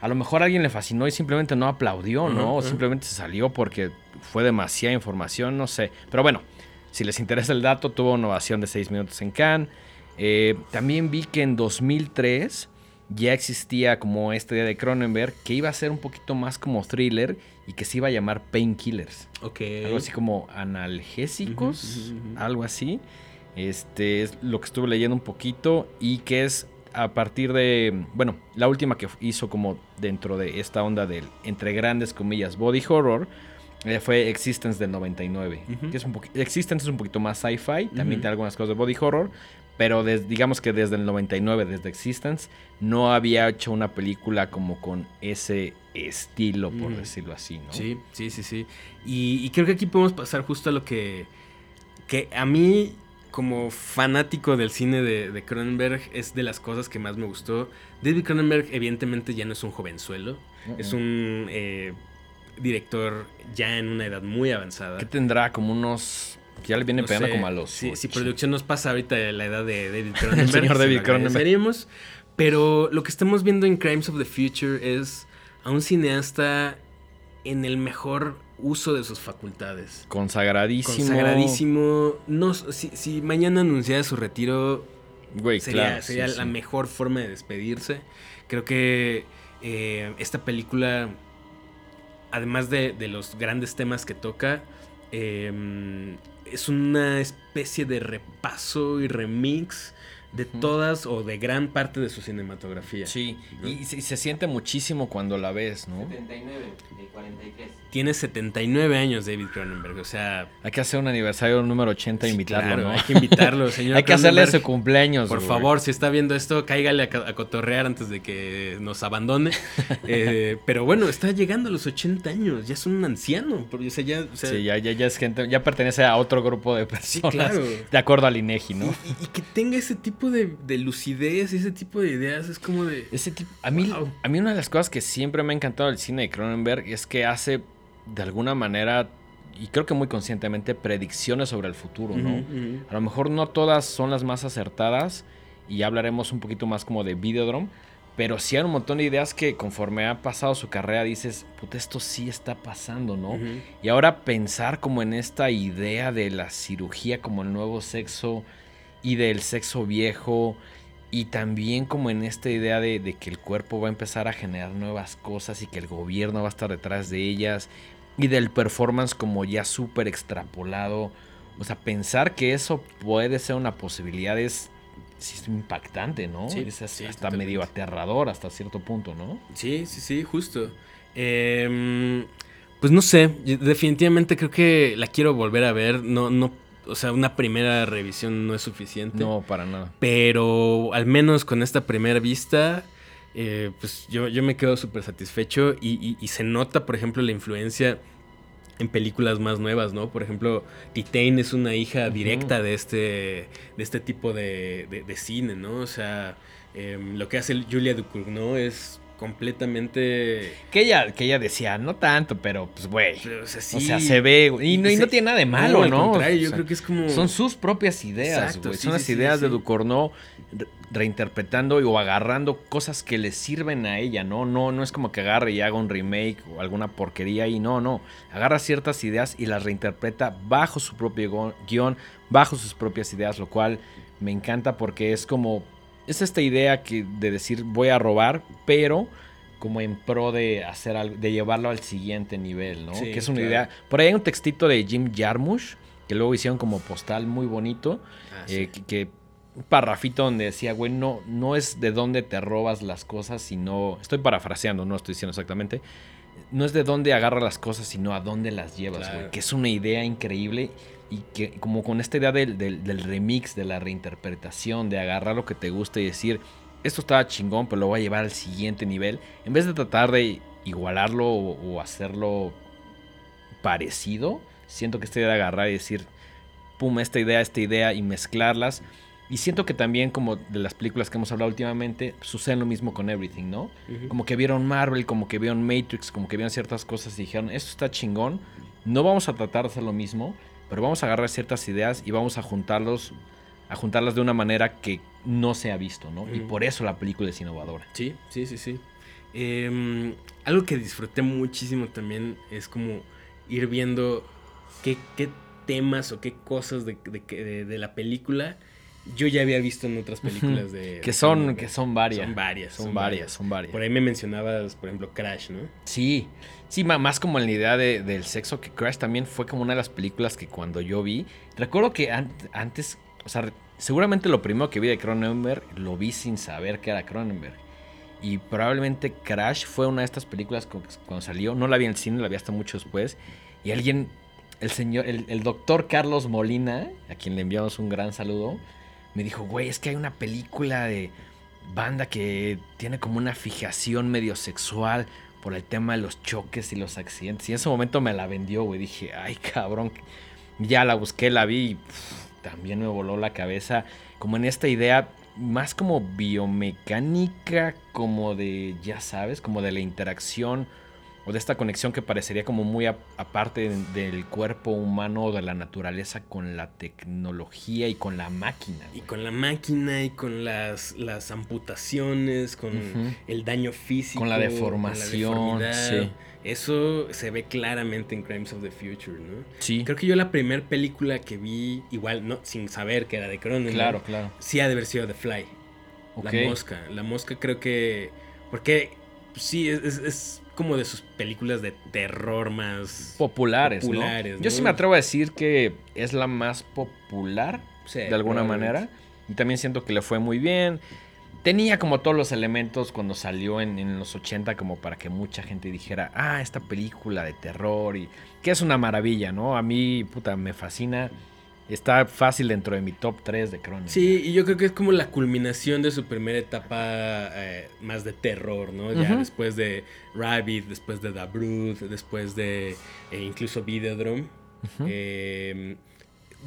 a lo mejor a alguien le fascinó y simplemente no aplaudió, ¿no? O simplemente se salió porque fue demasiada información, no sé. Pero bueno, si les interesa el dato, tuvo una ovación de 6 minutos en Cannes. Eh, también vi que en 2003 ya existía como esta idea de Cronenberg que iba a ser un poquito más como thriller y que se iba a llamar Painkillers. Ok. Algo así como analgésicos, algo así. Este es lo que estuve leyendo un poquito y que es a partir de, bueno, la última que hizo como dentro de esta onda del, entre grandes comillas, body horror, eh, fue Existence del 99. Ujú. que es un Existence es un poquito más sci-fi, también tiene algunas cosas de body horror, pero des- digamos que desde el 99, desde Existence, no había hecho una película como con ese estilo, por Mm. decirlo así, ¿no? Sí, sí, sí, sí. Y, y creo que aquí podemos pasar justo a lo que, que a mí, como fanático del cine de, de Cronenberg, es de las cosas que más me gustó. David Cronenberg, evidentemente, ya no es un jovenzuelo. Es un. eh, director ya en una edad muy avanzada. ¿Qué tendrá? Como unos. Ya le viene No pegando sé, como a los. Si, si producción nos pasa ahorita la edad de David Cronenberg. señor se David Cronenberg. Pero lo que estamos viendo en Crimes of the Future es a un cineasta en el mejor uso de sus facultades. Consagradísimo. Consagradísimo. No, si, si mañana anunciara su retiro, Güey, sería, claro. sería sí. la mejor forma de despedirse. Creo que eh, esta película, además de, de los grandes temas que toca, eh, es una especie de repaso y remix de todas o de gran parte de su cinematografía. Sí, ¿no? y, se- se siente muchísimo cuando la ves, ¿no? 79 de 43. Tiene 79 años David Cronenberg, o sea... Hay que hacer un aniversario número 80 e invitarlo, claro, ¿no? Hay que invitarlo, señor Hay que hacerle su cumpleaños. Por güey. favor, si está viendo esto, cáigale a, cotorrear antes de que nos abandone. Eh, pero bueno, está llegando a los 80 años, ya es un anciano. Porque, o sea, ya, o sea, Sí, ya, ya, ya es gente, ya pertenece a otro grupo de personas. claro. De acuerdo al INEGI, ¿no? y, y- y que tenga ese tipo de, de lucidez y ese tipo de ideas es como de... Ese tipo, a mí, Wow. a mí una de las cosas que siempre me ha encantado del cine de Cronenberg es que hace de alguna manera y creo que muy conscientemente predicciones sobre el futuro, ¿no? A lo mejor no todas son las más acertadas y ya hablaremos un poquito más como de Videodrome, pero sí hay un montón de ideas que conforme ha pasado su carrera dices, puta, esto sí está pasando, ¿no? Y ahora pensar como en esta idea de la cirugía como el nuevo sexo y del sexo viejo y también como en esta idea de, de que el cuerpo va a empezar a generar nuevas cosas y que el gobierno va a estar detrás de ellas y del performance como ya súper extrapolado. O sea, pensar que eso puede ser una posibilidad es, es impactante, ¿no? Sí, es hasta sí, totalmente. medio aterrador hasta cierto punto, ¿no? Sí, sí, sí, justo. Em, pues no sé, definitivamente creo que la quiero volver a ver. No, no, o sea, una primera revisión no es suficiente. No, para nada. Pero al menos con esta primera vista, eh, pues yo, yo me quedo súper satisfecho y, y- y se nota, por ejemplo, la influencia en películas más nuevas, ¿no? Por ejemplo, Titain es una hija directa de este, de este tipo de, de- de cine, ¿no? O sea, em, lo que hace Julia Ducournau es completamente... Que ella, que ella decía, no tanto, pero pues, güey. O sea, sí. O sea, se ve, y no, y no tiene nada de malo, al ¿no? contrario, O yo creo que es como... Son sus propias ideas, güey. sí, Son las sí, ideas de re- reinterpretando o agarrando cosas que le sirven a ella, ¿no? No, no es como que agarre y haga un remake o alguna porquería y no, no. Agarra ciertas ideas y las reinterpreta bajo su propio guion, bajo sus propias ideas, lo cual me encanta porque es como es esta idea que de decir voy a robar, pero como en pro de hacer algo, de llevarlo al siguiente nivel, ¿no? Sí, que es una claro. idea. Por ahí hay un textito de Jim Jarmusch que luego hicieron como postal muy bonito, Ah, eh, sí. que, que- un parrafito donde decía, güey, no, no es de dónde te robas las cosas, sino, estoy parafraseando, no estoy diciendo exactamente, no es de dónde agarras las cosas, sino a dónde las llevas, güey, que es una idea increíble y que como con esta idea del, del- del remix, de la reinterpretación, de agarrar lo que te gusta y decir, esto estaba chingón, pero lo voy a llevar al siguiente nivel, en vez de tratar de igualarlo o, o hacerlo parecido, siento que esta idea de agarrar y decir, pum, esta idea, esta idea y mezclarlas. Y siento que también, como de las películas que hemos hablado últimamente, sucede lo mismo con Everything, ¿no? Como que vieron Marvel, como que vieron Matrix, como que vieron ciertas cosas y dijeron, esto está chingón, no vamos a tratar de hacer lo mismo, pero vamos a agarrar ciertas ideas y vamos a juntarlos, a juntarlas de una manera que no se ha visto, ¿no? Y por eso la película es innovadora. Sí, sí, sí, sí. Em, algo que disfruté muchísimo también es como ir viendo qué, qué temas o qué cosas de, de- de- de la película yo ya había visto en otras películas de... Que son, que son varias. Son varias. Son varias, son varias. Por ahí me mencionabas, por ejemplo, Crash, ¿no? Sí, sí, más como en la idea de- del sexo que Crash también fue como una de las películas que cuando yo vi, recuerdo que an- antes, o sea, seguramente lo primero que vi de Cronenberg lo vi sin saber que era Cronenberg. Y probablemente Crash fue una de estas películas cu- cuando salió, no la vi en el cine, la vi hasta mucho después. Y alguien, el señor, el, el doctor Carlos Molina, a quien le enviamos un gran saludo, me dijo, güey, es que hay una película de banda que tiene como una fijación medio sexual por el tema de los choques y los accidentes. Y en ese momento me la vendió, güey. Dije, ay, cabrón. Ya la busqué, la vi y también me voló la cabeza. Como en esta idea más como biomecánica, como de, ya sabes, como de la interacción o de esta conexión que parecería como muy aparte del cuerpo humano o de la naturaleza con la tecnología y con la máquina. Y con la máquina y con las, las amputaciones, con el daño físico. Con la con deformación, sí. Eso se ve claramente en Crimes of the Future, ¿no? Sí, Creo que yo la primera película que vi, igual, no, sin saber que era de Cronenberg, claro, claro. sí ha de haber sido The Fly. Ok. La mosca. La mosca creo que. Porque sí, es, es- es como de sus películas de terror más. Populares, ¿no? Populares, Yo ¿no? sí me atrevo a decir que es la más popular Sí, de alguna manera. Y también siento que le fue muy bien. Tenía como todos los elementos cuando salió en, en los 80 como para que mucha gente dijera, ah, esta película de terror y que es una maravilla, ¿no? A mí, puta, me fascina. Está fácil dentro de mi top 3 de Cronenberg. Sí, y yo creo que es como la culminación de su primera etapa eh, más de terror, ¿no? Ya después de Rabbit, después de The Brood, después de eh, incluso Videodrome. Eh,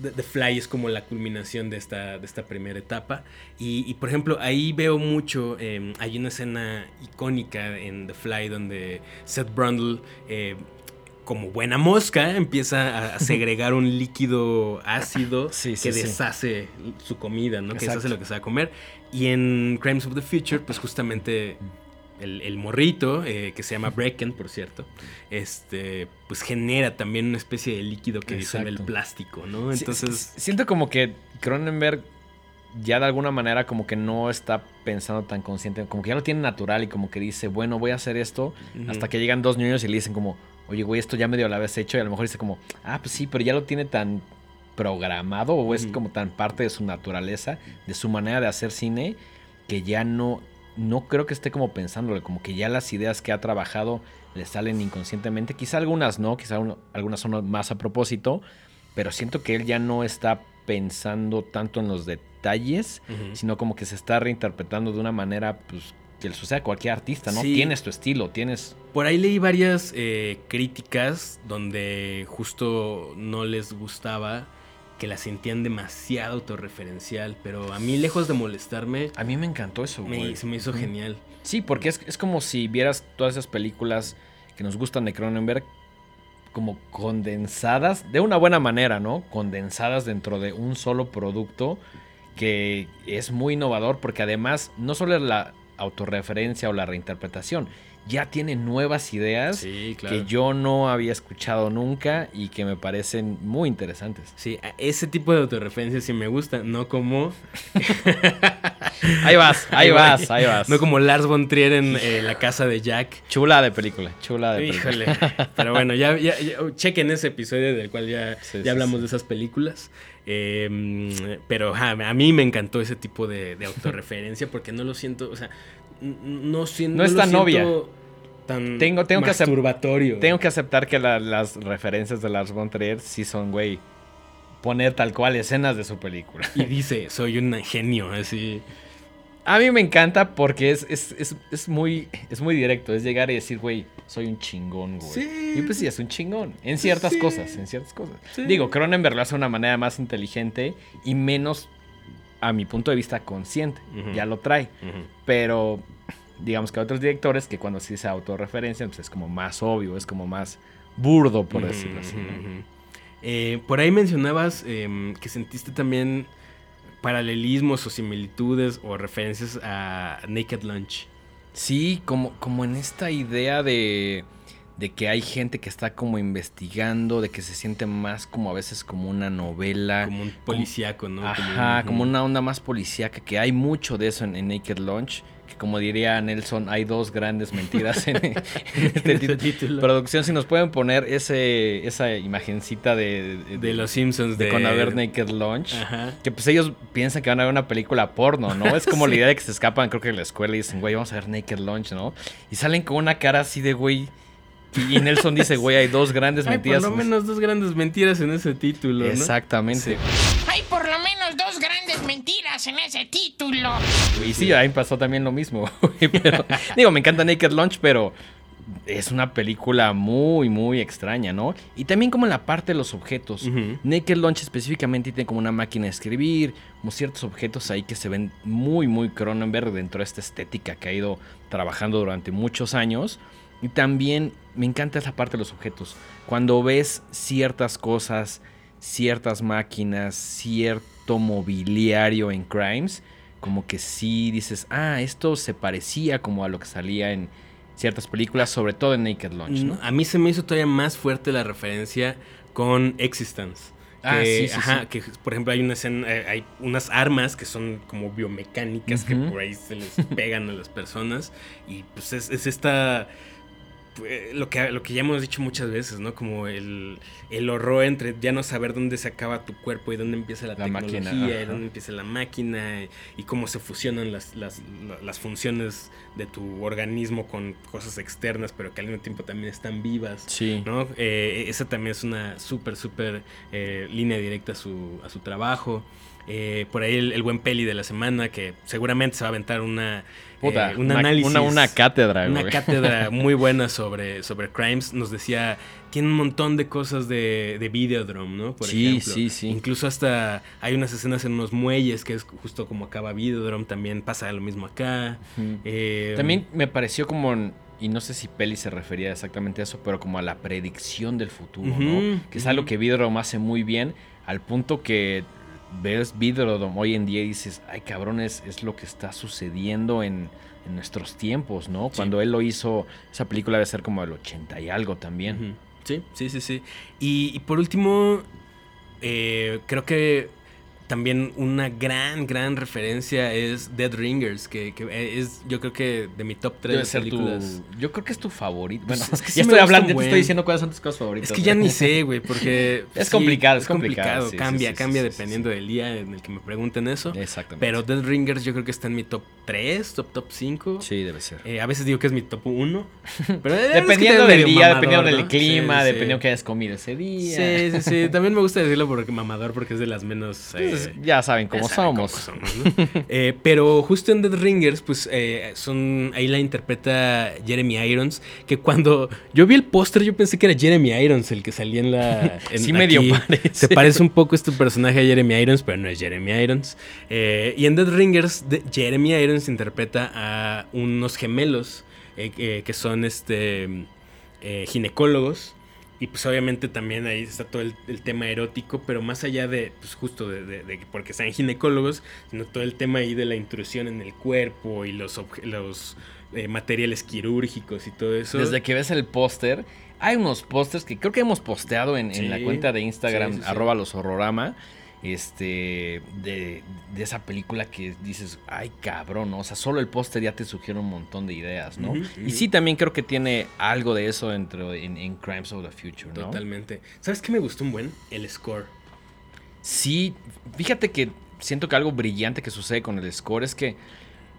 The, The Fly es como la culminación de esta, de esta primera etapa. Y, y, por ejemplo, ahí veo mucho. eh, hay una escena icónica en The Fly donde Seth Brundle, eh, como buena mosca, empieza a, segregar un líquido ácido Sí, sí, que sí. deshace su comida, ¿no? Que deshace lo que se va a comer. Y en Crimes of the Future, pues justamente el, el morrito, eh, que se llama Brecken, por cierto, este, pues genera también una especie de líquido que disuelve el plástico, ¿no? Entonces, siento como que Cronenberg ya de alguna manera como que no está pensando tan consciente, como que ya lo tiene natural y como que dice, bueno, voy a hacer esto, hasta que llegan dos niños y le dicen como, oye, güey, esto ya medio lo habías hecho y a lo mejor dice como, ah, pues sí, pero ya lo tiene tan programado o es como tan parte de su naturaleza, de su manera de hacer cine, que ya no, no creo que esté como pensándole, como que ya las ideas que ha trabajado le salen inconscientemente, quizá algunas no, quizá uno- algunas son más a propósito, pero siento que él ya no está pensando tanto en los detalles, sino como que se está reinterpretando de una manera, pues, que le sucede a cualquier artista, ¿no? Sí. Tienes tu estilo, tienes... Por ahí leí varias eh, críticas donde justo no les gustaba que la sentían demasiado autorreferencial, pero a mí lejos de molestarme, A mí me encantó eso, güey. se me hizo genial. Sí, porque es, es como si vieras todas esas películas que nos gustan de Cronenberg como condensadas, de una buena manera, ¿no? Condensadas dentro de un solo producto que es muy innovador porque además no solo es la autorreferencia o la reinterpretación, ya tiene nuevas ideas Sí, claro. que yo no había escuchado nunca y que me parecen muy interesantes. Sí, ese tipo de autorreferencias sí me gusta, no como Ahí vas, ahí vas, ahí vas. no como Lars von Trier en eh, La casa de Jack. Chula de película, chula de película. Híjole. Pero bueno, ya, ya- ya- chequen ese episodio del cual ya, Sí, ya sí, hablamos de esas películas. Eh, mm, pero ajá, a mí me encantó ese tipo de, de autorreferencia porque no lo siento, o sea, no siento. No es tan siento Tan Tengo- tengo que. Tengo que aceptar que la- las referencias de Lars von Trier sí son, güey, poner tal cual escenas de su película. Y dice, soy un genio, así. A mí me encanta porque es, es, es, es muy, es muy directo. Es llegar y decir, güey, soy un chingón, güey. Sí. Y pues sí, es un chingón. En ciertas Sí. cosas, en ciertas cosas. Sí. Digo, Cronenberg lo hace de una manera más inteligente y menos, a mi punto de vista, consciente. Ya lo trae. Pero digamos que hay otros directores que cuando sí se autorreferencia, pues es como más obvio, es como más burdo, por decirlo así. Eh, por ahí mencionabas em, que sentiste también paralelismos o similitudes o referencias a Naked Lunch. Sí, como, como en esta idea de, de que hay gente que está como investigando, de que se siente más como a veces como una novela. Como un policíaco, ¿no? Ajá, como un- una onda más policíaca, que hay mucho de eso en, en Naked Lunch. Que como diría Nelson, hay dos grandes mentiras en, en este En ese título. Producción, si nos pueden poner ese, esa imagencita de, de, de los Simpsons de de, con haber Naked Lunch. Ajá. Que pues ellos piensan que van a ver una película porno, ¿no? Es como la idea de que se escapan, creo que de la escuela y dicen, güey, vamos a ver Naked Lunch, ¿no? Y salen con una cara así de, güey. Y Nelson dice, güey, hay dos grandes Hay por mentiras. lo menos dos grandes mentiras en ese título, ¿no? Exactamente. Hay por lo menos dos grandes mentiras en ese título. Y sí, ahí pasó también lo mismo. pero, digo, me encanta Naked Lunch, pero es una película muy, muy extraña, ¿no? Y también como en la parte de los objetos. Ujú. Naked Lunch específicamente tiene como una máquina de escribir, como ciertos objetos ahí que se ven muy, muy Cronenberg dentro de esta estética que ha ido trabajando durante muchos años. Y también me encanta esa parte de los objetos. Cuando ves ciertas cosas, ciertas máquinas, cierto mobiliario en Crimes, como que sí dices, ah, esto se parecía como a lo que salía en ciertas películas, sobre todo en Naked Lunch, ¿no? A mí se me hizo todavía más fuerte la referencia con Existence. Ah, que, sí, sí, ajá, sí. que por ejemplo hay una escena, eh, hay unas armas que son como biomecánicas que por ahí se les pegan a las personas y pues es, es esta pues, lo que lo que ya hemos dicho muchas veces, ¿no? Como el, el horror entre ya no saber dónde se acaba tu cuerpo y dónde empieza la, La máquina, tecnología y dónde empieza la máquina y, y cómo se fusionan las, las, la- las funciones de tu organismo con cosas externas, pero que al mismo tiempo también están vivas. Sí. ¿no? Eh, esa también es una súper, súper eh, línea directa a su, a su trabajo. Eh, por ahí el, el buen peli de la semana, que seguramente se va a aventar una, Puta, eh, un una, análisis. una, una cátedra, una güey. cátedra muy buena sobre, sobre Crimes. Nos decía, tiene un montón de cosas de, de Videodrome, ¿no? Por Sí, ejemplo. sí, sí. Incluso hasta hay unas escenas en unos muelles, que es justo como acaba Videodrome, también pasa lo mismo acá. Eh, También me pareció como, en- y no sé si Peli se refería exactamente a eso, pero como a la predicción del futuro, ¿no? Que es algo que Videodrome hace muy bien, al punto que ves Videodrome hoy en día y dices, ay cabrón, es, es lo que está sucediendo en, en nuestros tiempos, ¿no? Sí. Cuando él lo hizo, esa película debe ser como el 80 y algo también. Sí, sí, sí, sí. Y, y por último, eh, creo que también una gran, gran referencia es Dead Ringers, que, que es yo creo que de mi top 3 Debe ser tu... películas. Yo creo que es tu favorito. Bueno, Pues es que sí ya estoy hablando, ya te estoy diciendo cuáles son tus cosas favoritas. Es que ya ni sé, güey, porque... Es complicado, es complicado, sí, sí, cambia, sí, sí, cambia sí, dependiendo del día en el que me pregunten eso. Exactamente. Pero Dead Ringers yo creo que está en mi top 3, top, top 5. Sí, debe ser. Eh, a veces digo que es mi top 1. Pero eh, es que Dependiendo del día, mamador, dependiendo del ¿no? clima, Sí, sí. dependiendo que hayas comido ese día. Sí, sí, sí. También me gusta decirlo porque mamador, porque es de las menos. Pues, eh, ya saben cómo ya saben somos. cómo somos, ¿no? Eh, pero justo en Dead Ringers, pues eh, son. Ahí la interpreta Jeremy Irons. Que cuando yo vi el póster, yo pensé que era Jeremy Irons el que salía en la. en- Sí, medio parece. Se parece un poco este personaje a Jeremy Irons, pero no es Jeremy Irons. Eh, y en Dead Ringers, de- Jeremy Irons interpreta a unos gemelos que son este ginecólogos. Y pues obviamente también ahí está todo el, el tema erótico, pero más allá de, pues justo de, de- de que porque sean ginecólogos, sino todo el tema ahí de la intrusión en el cuerpo y los, los eh, materiales quirúrgicos y todo eso. Desde que ves el póster, hay unos pósters que creo que hemos posteado en, en la cuenta de Instagram, Sí, sí, sí. arroba los horrorama, este, de, de esa película que dices, ay cabrón, ¿no? o sea, solo el póster ya te sugiere un montón de ideas, ¿no? Y sí, también creo que tiene algo de eso dentro en, en Crimes of the Future, ¿no? Totalmente. ¿Sabes qué me gustó un buen? El score. Sí, fíjate que siento que algo brillante que sucede con el score es que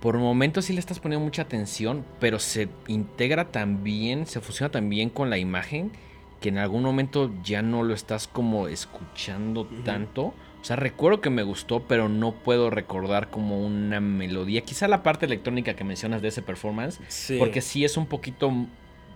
por momentos sí le estás poniendo mucha atención, pero se integra también, se fusiona también con la imagen, que en algún momento ya no lo estás como escuchando tanto. O sea, recuerdo que me gustó, pero no puedo recordar como una melodía. Quizá la parte electrónica que mencionas de ese performance, Sí. porque sí es un poquito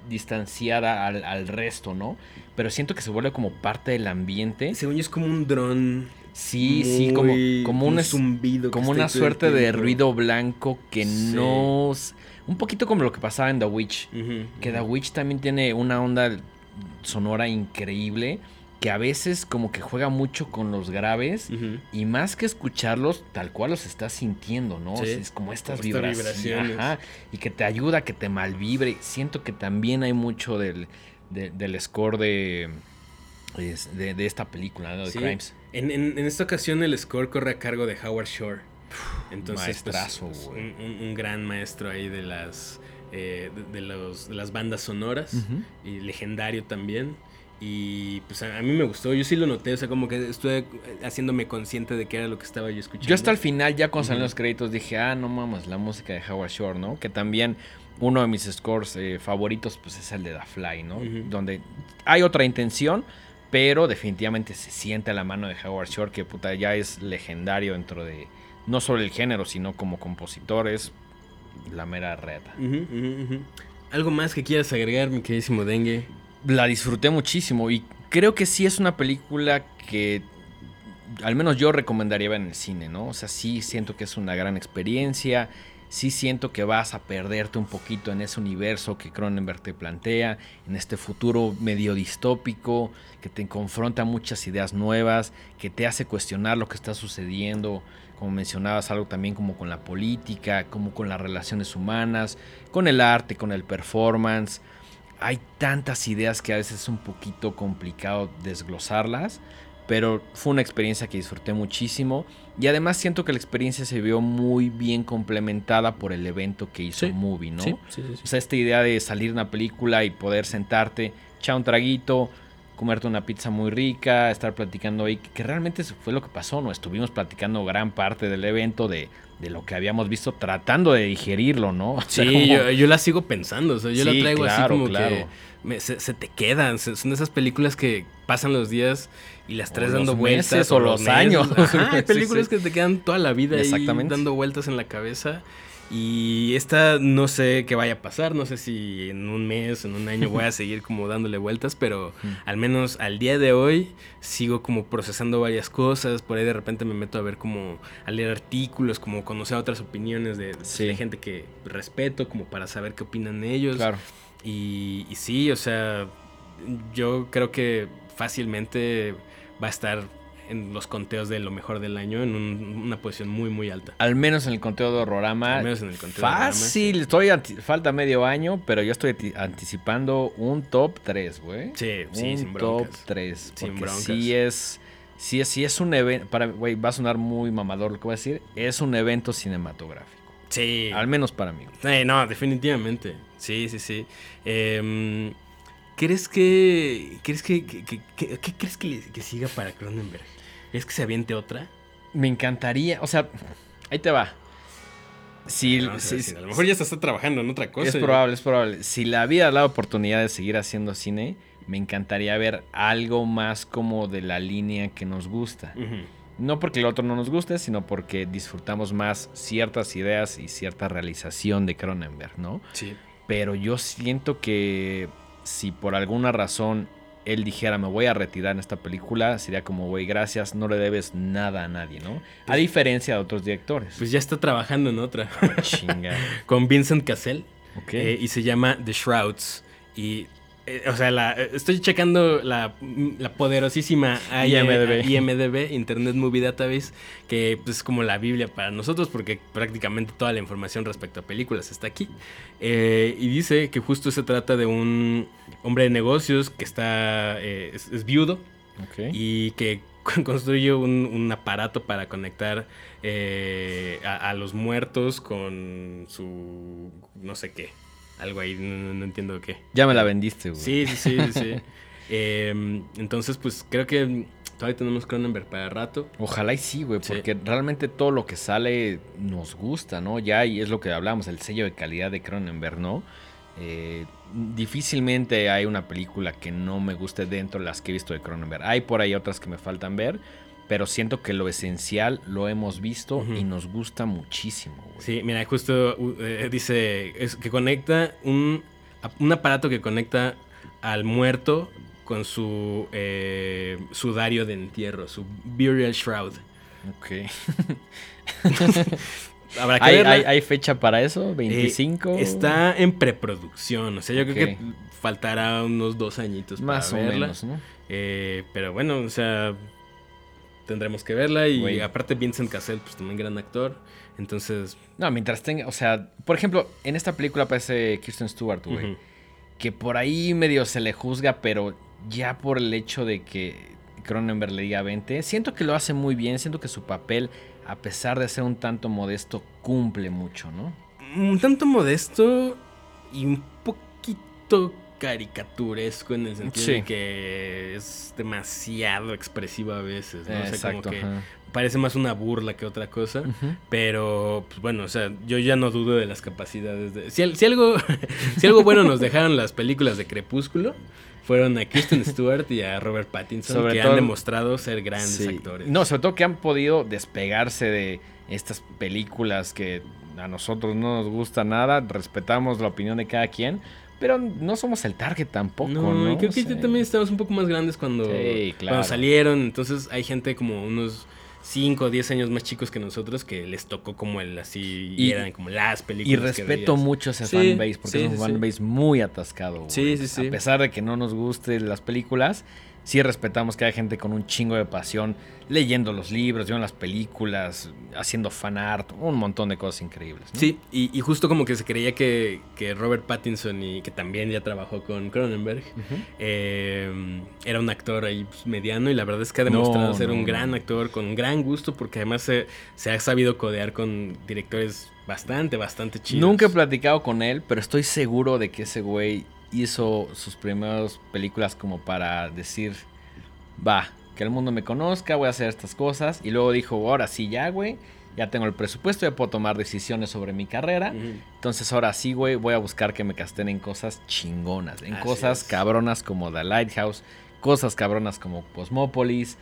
distanciada al, al resto, ¿no? Pero siento que se vuelve como parte del ambiente. Según yo es como un dron. Sí, sí, como, como un, zumbido. como una suerte de ruido blanco que Sí. no... Un poquito como lo que pasaba en The Witch. Que The. Witch también tiene una onda sonora increíble que a veces como que juega mucho con los graves y más que escucharlos, tal cual los estás sintiendo, ¿no? Sí. O sea, es como estas Como vibraciones. vibraciones. Ajá, y que te ayuda que te malvibre. Siento que también hay mucho del, de- del score de, de, de esta película, ¿no? De Sí. Crimes. En, en- en esta ocasión el score corre a cargo de Howard Shore. Entonces, pues, maestrazo, es güey. un, un- un gran maestro ahí de las eh, de, los, de las bandas sonoras y legendario también. Y pues a, mí me gustó, yo sí lo noté, o sea, como que estuve haciéndome consciente de qué era lo que estaba yo escuchando. Yo hasta el final, ya cuando salieron Ujú. los créditos, dije, ah, no mames, la música de Howard Shore, ¿no? Que también uno de mis scores eh, favoritos, pues es el de The Fly, ¿no? Donde hay otra intención, pero definitivamente se siente a la mano de Howard Shore, que puta, ya es legendario dentro de, no solo el género, sino como compositor, es la mera reta. ¿Algo más que quieras agregar, mi queridísimo Dengue? La disfruté muchísimo y creo que sí es una película que al menos yo recomendaría ver en el cine, ¿no? O sea, sí siento que es una gran experiencia. sí siento que vas a perderte un poquito en ese universo que Cronenberg te plantea, en este futuro medio distópico, que te confronta muchas ideas nuevas, que te hace cuestionar lo que está sucediendo, como mencionabas, algo también como con la política, como con las relaciones humanas, con el arte, con el performance. Hay tantas ideas que a veces es un poquito complicado desglosarlas, pero fue una experiencia que disfruté muchísimo y además siento que la experiencia se vio muy bien complementada por el evento que hizo Sí, Movie, ¿no? Sí, sí. O sea, esta idea de salir de una película y poder sentarte, echar un traguito, comerte una pizza muy rica, estar platicando ahí, que realmente eso fue lo que pasó, ¿no? Estuvimos platicando gran parte del evento de, de lo que habíamos visto, tratando de digerirlo, ¿no? O sea, Sí, como- yo, yo la sigo pensando, o sea, yo Sí, la traigo así claro, como claro. que me- se, se te quedan, se- son esas películas que pasan los días y las traes dando vueltas. meses o los años. Ajá, hay películas sí. que te quedan toda la vida ahí dando vueltas en la cabeza. Y esta no sé qué vaya a pasar, no sé si en un mes, en un año voy a seguir como dándole vueltas, pero al menos al día de hoy sigo como procesando varias cosas, por ahí de repente me meto a ver como, a leer artículos, como conocer otras opiniones de, Sí. de gente que respeto, como para saber qué opinan ellos. Claro. Y, y sí, o sea, yo creo que fácilmente va a estar en los conteos de lo mejor del año en un- una posición muy, muy alta. Al menos en el conteo de horrorama. Al menos en el conteo de horrorama, Fácil. Estoy falta medio año, pero yo estoy anti- anticipando un top 3, güey. Sí, sí, un sin top broncas. 3. Sin Porque broncas. sí es. Sí sí es un evento. Para, güey, va a sonar muy mamador lo que voy a decir. Es un evento cinematográfico. Sí. Al menos para mí. Eh, no, definitivamente. Sí, sí, sí. Em, ¿Crees que. ¿Crees que. que- que- que- ¿Qué crees que siga para Cronenberg? ¿Es que se aviente otra? Me encantaría. O sea, ahí te va. Si, si- a lo mejor ya se está trabajando en otra cosa. es probable, es probable. Si la vida da la oportunidad de seguir haciendo cine, me encantaría ver algo más como de la línea que nos gusta. No porque el otro no nos guste, sino porque disfrutamos más ciertas ideas y cierta realización de Cronenberg, ¿no? Sí. Pero yo siento que si por alguna razón él dijera me voy a retirar en esta película, sería como, güey, gracias, no le debes nada a nadie, ¿no? A diferencia de otros directores. Pues ya está trabajando en otra. Chinga. con Vincent Cassell. Ok. eh, y se llama The Shrouds. Y, eh, o sea, la, eh, estoy checando la, la poderosísima IMDb. IMDb, Internet Movie Database, que pues, es como la Biblia para nosotros, porque prácticamente toda la información respecto a películas está aquí. Eh, y dice que justo se trata de un hombre de negocios que está eh, es, es viudo ok. y que construye un, un aparato para conectar a, a los muertos con su no sé qué. Algo ahí, no, entiendo qué. Ya me la vendiste, güey. Sí, sí, sí, sí. Em, entonces, pues creo que todavía tenemos Cronenberg para rato. Ojalá y sí, güey, Sí. porque realmente todo lo que sale nos gusta, ¿no? Ya, y es lo que hablamos, el sello de calidad de Cronenberg, ¿no? Eh, difícilmente hay una película que no me guste dentro de las que he visto de Cronenberg. Hay por ahí otras que me faltan ver, pero siento que lo esencial lo hemos visto y nos gusta muchísimo, güey. Sí, mira, justo uh, eh, dice es que conecta un, un aparato que conecta al muerto con su eh, sudario de entierro, su burial shroud. Ok. Habrá que ¿Hay, hay- hay fecha para eso? Eh, ¿25? está en preproducción, o sea, yo creo que faltará unos dos añitos Más o para verla. menos, ¿no? Eh, pero bueno, o sea, tendremos que verla y aparte Vincent Cassell, pues también gran actor, entonces... No, mientras tenga, o sea, por ejemplo, en esta película aparece Kirsten Stewart, güey. que por ahí medio se le juzga, pero ya por el hecho de que Cronenberg le diga 20, siento que lo hace muy bien, siento que su papel, a pesar de ser un tanto modesto, cumple mucho, ¿no? un tanto modesto y un poquito caricaturesco en el sentido Sí. de que es demasiado expresivo a veces, ¿no? O sea, Exacto. como que ajá. parece más una burla que otra cosa. Pero, pues bueno, o sea, yo ya no dudo de las capacidades de... Si, al- si algo, si algo bueno nos dejaron las películas de Crepúsculo, fueron a Kristen Stewart y a Robert Pattinson, Sobre que todo- han demostrado ser grandes Sí. actores. No, sobre todo que han podido despegarse de estas películas que a nosotros no nos gusta nada, respetamos la opinión de cada quien, pero no somos el target tampoco, ¿no? No, y creo que Sí. ya también estábamos un poco más grandes cuando, Sí, claro. cuando salieron. Entonces hay gente como unos 5 o 10 años más chicos que nosotros que les tocó como el así y, Y- eran como las Y películas. que respeto veías. mucho ese Sí, fanbase, porque sí, es un sí, sí. fanbase muy atascado. güey. Sí, sí, sí. A pesar de que no nos gusten las películas, sí respetamos que hay gente con un chingo de pasión leyendo los libros, viendo las películas, haciendo fan art, un montón de cosas increíbles. ¿no? Sí, y, y justo como que se creía que, que Robert Pattinson, y que también ya trabajó con Cronenberg, eh, era un actor ahí pues, mediano y la verdad es que ha demostrado No, ser no, un gran actor con un gran gusto porque además se, se ha sabido codear con directores bastante, bastante chidos. Nunca he platicado con él, pero estoy seguro de que ese güey hizo sus primeras películas como para decir, va, que el mundo me conozca, voy a hacer estas cosas. Y luego dijo, ahora sí, ya, güey, ya tengo el presupuesto, ya puedo tomar decisiones sobre mi carrera. Entonces ahora sí, güey, voy a buscar que me casten en cosas chingonas, en Así cosas es. cabronas como The Lighthouse, cosas cabronas como Cosmopolis,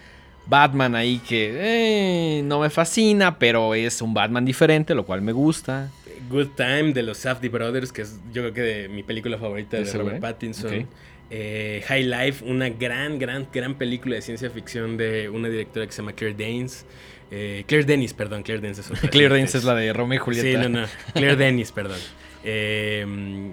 Batman ahí que eh, no me fascina, pero es un Batman diferente, lo cual me gusta. Good Time de los Safdie Brothers, que es yo creo que de mi película favorita de Robert. Pattinson. Eh, High Life, una gran, gran, gran película de ciencia ficción de una directora que se llama Claire Danes. Eh, Claire Denis, perdón, Claire Danes es otra. Claire Danes es la de Romeo y Julieta. Sí, no, no. Claire Denis, perdón. Eh,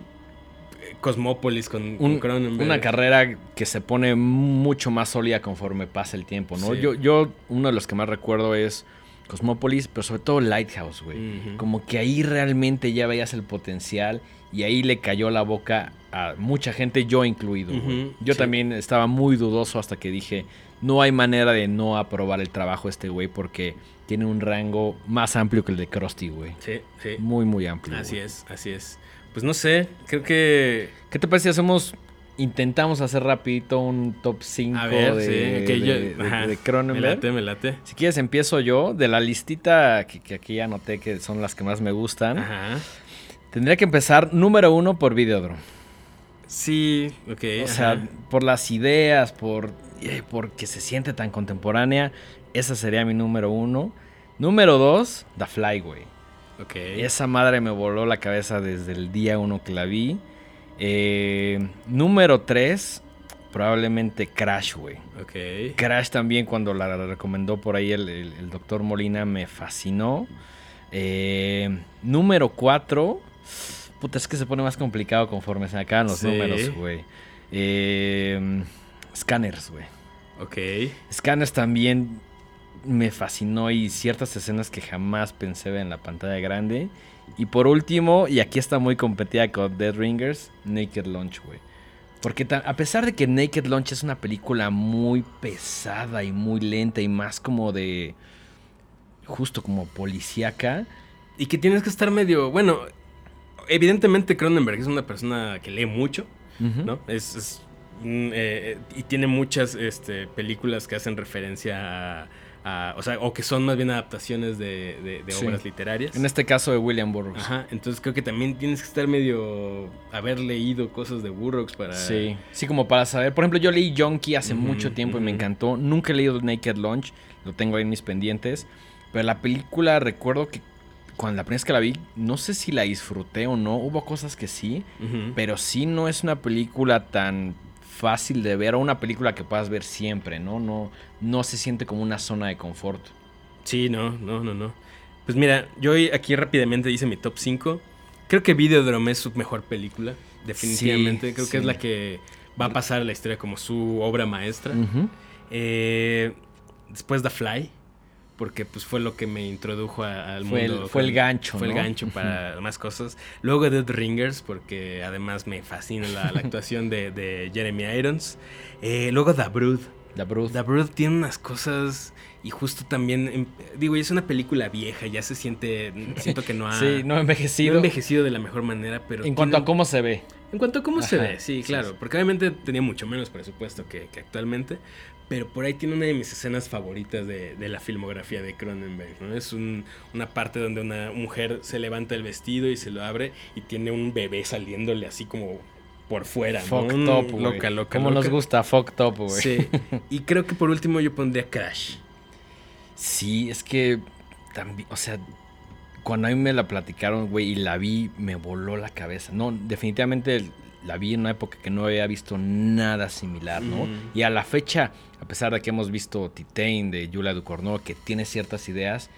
Cosmópolis con, Un- Cronenberg. una carrera que se pone mucho más sólida conforme pasa el tiempo, ¿no? Sí. Yo, yo, uno de los que más recuerdo es Cosmopolis, pero sobre todo Lighthouse, güey. Como que ahí realmente ya veías el potencial y ahí le cayó la boca a mucha gente, yo incluido. güey. Yo sí. también estaba muy dudoso hasta que dije, no hay manera de no aprobar el trabajo de este güey porque tiene un rango más amplio que el de Krusty, güey. Sí, sí. Muy, muy amplio. Así güey. es, así es. Pues no sé, creo que... ¿Qué te parece si hacemos, intentamos hacer rapidito un top 5 A ver, de, sí, que de- yo... de- ajá, de me Cronenberg? late, me late. Si quieres empiezo yo, de la listita que, que aquí anoté que son las que más me gustan. Ajá. Tendría que empezar número uno por Videodrome. Sí, ok. O ajá. sea, por las ideas, por eh, porque se siente tan contemporánea, esa sería mi número uno. Número dos, The Fly, güey. Ok. Esa madre me voló la cabeza desde el día uno que la vi. Eh, número tres, probablemente Crash, güey. Ok. Crash también cuando la recomendó por ahí el, el- el doctor Molina me fascinó. Eh, número 4. Puta, es que se pone más complicado conforme se acaban los Sí. números, güey. Eh, Scanners, güey. Ok. Scanners también me fascinó y ciertas escenas que jamás pensé ver en la pantalla grande. Y por último, y aquí está muy competida con Dead Ringers, Naked Lunch, güey. Porque a pesar de que Naked Lunch es una película muy pesada y muy lenta y más como de... justo como policíaca. Y que tienes que estar medio. Bueno, evidentemente Cronenberg es una persona que lee mucho. ¿no? Es. es, mm, eh, y tiene muchas este, películas que hacen referencia a. a- o sea, o que son más bien adaptaciones de, de- de Sí. obras literarias. En este caso de William Burroughs. Ajá, entonces creo que también tienes que estar medio. haber leído cosas de Burroughs para. Sí, sí, como para saber. Por ejemplo, yo leí Junkie hace mucho tiempo y me encantó. Nunca he leído Naked Lunch, lo tengo ahí en mis pendientes. Pero la película, recuerdo que cuando la primera vez que la vi, no sé si la disfruté o no. Hubo cosas que sí, pero sí no es una película tan fácil de ver o una película que puedas ver siempre, ¿no? No, no se siente como una zona de confort. Sí, no, no, no, no. Pues mira, yo aquí rápidamente hice mi top 5. Creo que Videodrome es su mejor película, definitivamente. Sí, Creo que es la que va a pasar a la historia como su obra maestra. Eh, después The Fly, porque pues fue lo que me introdujo a- al Fue el- mundo. fue el gancho, Fue el gancho para más cosas. Luego Dead Ringers, porque además me fascina la, la actuación de, de Jeremy Irons. Eh, luego The Brood. The Brood. The Brood tiene unas cosas y justo también, em, digo, es una película vieja, ya se siente, siento que no ha, Sí, no no ha envejecido. envejecido de la mejor manera, pero... en cuanto a cómo se ve. En cuanto a cómo se ve, sí, sí, claro, sí. porque obviamente tenía mucho menos presupuesto que, que actualmente, pero por ahí tiene una de mis escenas favoritas de, de la filmografía de Cronenberg, ¿no? Es un- una parte donde una mujer se levanta el vestido y se lo abre y tiene un bebé saliéndole así como por fuera, ¿no? Fucked Un-. Loca, loca, Como nos gusta, fucked up, güey. Sí, y creo que por último yo pondría Crash. Sí, es que también, o sea, cuando a mí me la platicaron, güey, y la vi, me voló la cabeza. No, definitivamente la vi en una época que no había visto nada similar, ¿no? Mm. Y a la fecha, a pesar de que hemos visto Titain de Yula Ducournau, que tiene ciertas ideas,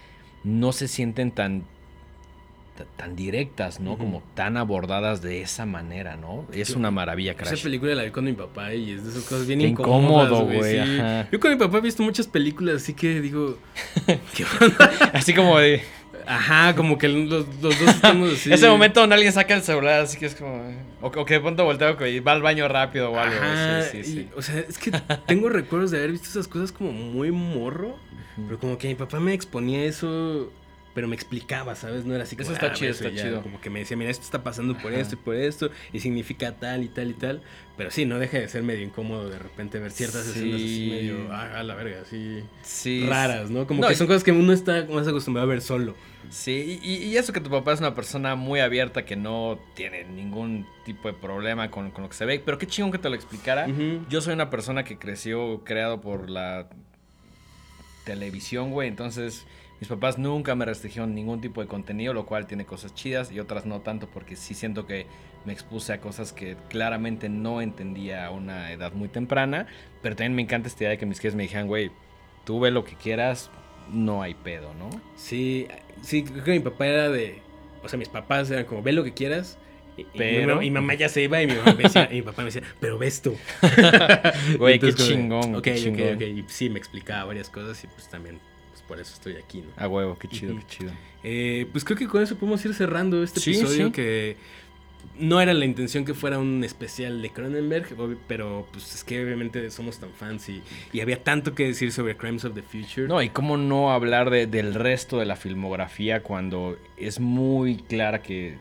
no se sienten tan ta- tan directas, ¿no? Como tan abordadas de esa manera, ¿no? Es una maravilla, Esa Crash. película la vi con mi papá y es de esas cosas bien Qué incómodas, incómodo, güey. sí. Yo con mi papá he visto muchas películas, así que digo, ¿qué onda? Así como de... Ajá, como que los, los dos estamos así. Ese momento donde alguien saca el celular, así que es como... O, o que de pronto voltea y va al baño rápido o algo. Ajá, sí, sí, y, sí. o sea, es que tengo recuerdos de haber visto esas cosas como muy morro, pero como que mi papá me exponía eso, pero me explicaba, ¿sabes? No era así como, Eso está "Ah, chido, está ya", chido. Como que me decía, mira, esto está pasando por Ajá. esto y por esto, y significa tal y tal y tal, pero sí, no deja de ser medio incómodo de repente ver ciertas Sí. escenas así medio, ah, a la verga, así, Sí, raras, ¿no? Como No, que son cosas que uno está más acostumbrado a ver solo. Sí, y, y eso que tu papá es una persona muy abierta que no tiene ningún tipo de problema con, con lo que se ve, pero qué chingón que te lo explicara. Yo soy una persona que creció creado por la televisión, güey, entonces mis papás nunca me restringieron ningún tipo de contenido, lo cual tiene cosas chidas y otras no tanto porque sí siento que me expuse a cosas que claramente no entendía a una edad muy temprana, pero también me encanta esta idea de que mis jefes me dijeran, güey, tú ve lo que quieras, no hay pedo, ¿no? Sí, sí, creo que mi papá era de. O sea, mis papás eran como, ve lo que quieras. Y Pero- mi, mamá, y mi mamá ya se iba y mi, mamá me decía- y mi papá me decía, pero ves tú. Güey, qué chingón, Ok, qué chingón. ok. Y sí, me explicaba varias cosas y pues también, por eso estoy aquí, ¿no? A huevo, qué chido, qué chido. Eh, pues creo que con eso podemos ir cerrando este Sí, episodio sí. que no era la intención que fuera un especial de Cronenberg, pero pues es que obviamente somos tan fans y, y había tanto que decir sobre Crimes of the Future. No, y cómo no hablar de- del resto de la filmografía cuando es muy clara que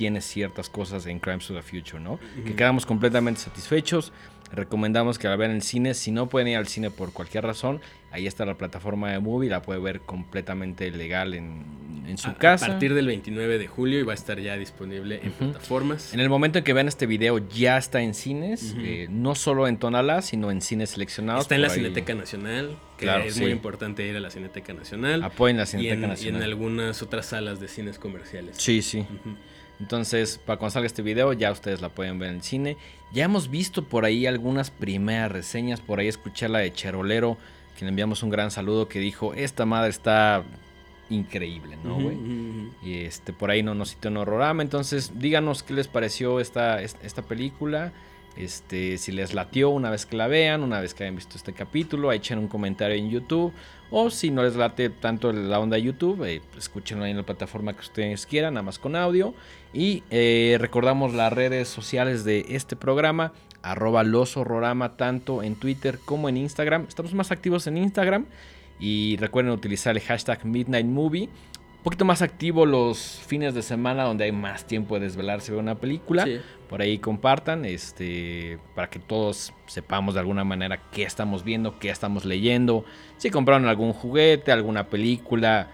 tiene ciertas cosas en Crimes of the Future, ¿no? Que quedamos completamente satisfechos. Recomendamos que la vean en el cine. Si no pueden ir al cine por cualquier razón, ahí está la plataforma de Movie. La puede ver completamente legal en, en su a, casa. A partir del 29 de julio y va a estar ya disponible en Ujú. plataformas. En el momento en que vean este video ya está en cines, Ujú. eh, no solo en Tonalá, sino en cines seleccionados. Está en la ahí. Cineteca Nacional, que Claro, es sí. muy importante ir a la Cineteca Nacional. Apoyen la y, Cineteca en, y en Nacional. algunas otras salas de cines comerciales. Sí, sí. Ujú. Entonces, para cuando salga este video, ya ustedes la pueden ver en el cine. Ya hemos visto por ahí algunas primeras reseñas. Por ahí escuché la de Cherolero, que le enviamos un gran saludo, que dijo, esta madre está increíble, ¿no, güey? Y este, por ahí no nos citó en horrorama. Entonces, díganos qué les pareció esta, es- esta película. Este, si les latió una vez que la vean, una vez que hayan visto este capítulo, echen un comentario en YouTube. O si no les late tanto la onda de YouTube, eh, escúchenlo ahí en la plataforma que ustedes quieran, nada más con audio. Y eh, recordamos las redes sociales de este programa, arroba los tanto en Twitter como en Instagram. Estamos más activos en Instagram. Y recuerden utilizar el hashtag Midnight Movie. Un poquito más activo los fines de semana donde hay más tiempo de desvelarse ver una película. Sí. Por ahí compartan, este, para que todos sepamos de alguna manera qué estamos viendo, qué estamos leyendo. Si compraron algún juguete, alguna película,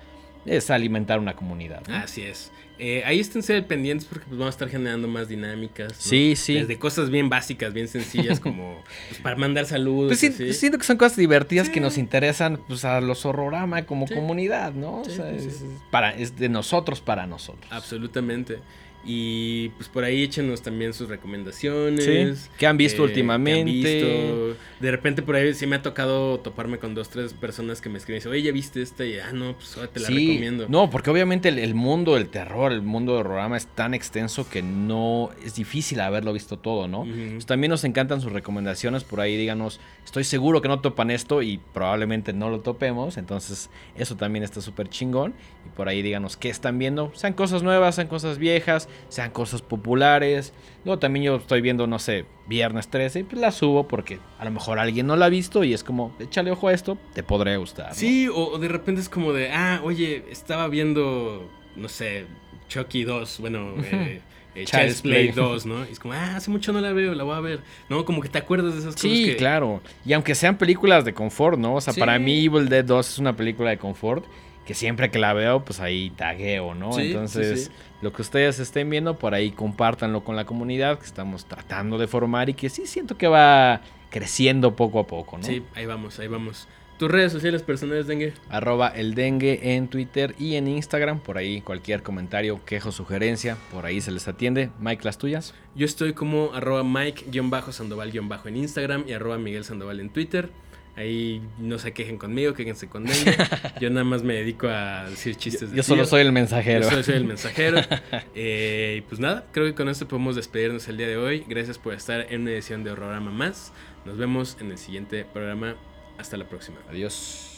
es alimentar una comunidad. ¿no? Así es. Eh, ahí esténse pendientes porque pues, vamos a estar generando más dinámicas. ¿no? Sí, sí. Desde cosas bien básicas, bien sencillas, como pues, para mandar saludos. Pues sí, así. siento que son cosas divertidas Sí. que nos interesan pues, a los horrorama como Sí. comunidad, ¿no? O sea, es, para, es de nosotros para nosotros. Absolutamente. Y pues por ahí échenos también sus recomendaciones. Sí, ¿qué han visto eh, últimamente? qué han visto. De repente por ahí sí me ha tocado toparme con dos, tres personas que me escriben y dicen, oye, ¿ya viste esta? Y ah, no, pues ahora te la Sí, recomiendo. No, porque obviamente el, el mundo del terror, el mundo del horrorama es tan extenso que no es difícil haberlo visto todo, ¿no? Pues también nos encantan sus recomendaciones, por ahí díganos, estoy seguro que no topan esto y probablemente no lo topemos, entonces eso también está súper chingón y por ahí díganos qué están viendo, sean cosas nuevas, sean cosas viejas, sean cosas populares. Luego también yo estoy viendo, no sé, Viernes 13, pues la subo porque a lo mejor alguien no la ha visto y es como, échale ojo a esto, te podría gustar. ¿no? Sí, o, o de repente es como de, ah, oye, estaba viendo, no sé, Chucky 2, bueno, eh, eh, Child's Play Play. 2, ¿no? Y es como, ah, hace mucho no la veo, la voy a ver. No, como que te acuerdas de esas cosas Sí, que... claro. Y aunque sean películas de confort, ¿no? O sea, Sí. para mí Evil Dead 2 es una película de confort que siempre que la veo, pues ahí tagueo, ¿no? Sí, Entonces, sí, sí. lo que ustedes estén viendo, por ahí compártanlo con la comunidad que estamos tratando de formar y que sí siento que va creciendo poco a poco, ¿no? Sí, ahí vamos, ahí vamos. ¿Tus redes sociales personales, Dengue? Arroba el dengue en Twitter y en Instagram. Por ahí cualquier comentario, quejo, sugerencia, por ahí se les atiende. Mike, las tuyas. Yo estoy como arroba Mike-Sandoval- en Instagram y arroba Miguel Sandoval en Twitter. Ahí no se quejen conmigo, quéjense con ella. Yo nada más me dedico a decir chistes de Yo solo tío. soy el mensajero. Yo solo soy el mensajero. Eh, y pues nada, creo que con esto podemos despedirnos el día de hoy. Gracias por estar en una edición de Horrorama Más. Nos vemos en el siguiente programa. Hasta la próxima. Adiós.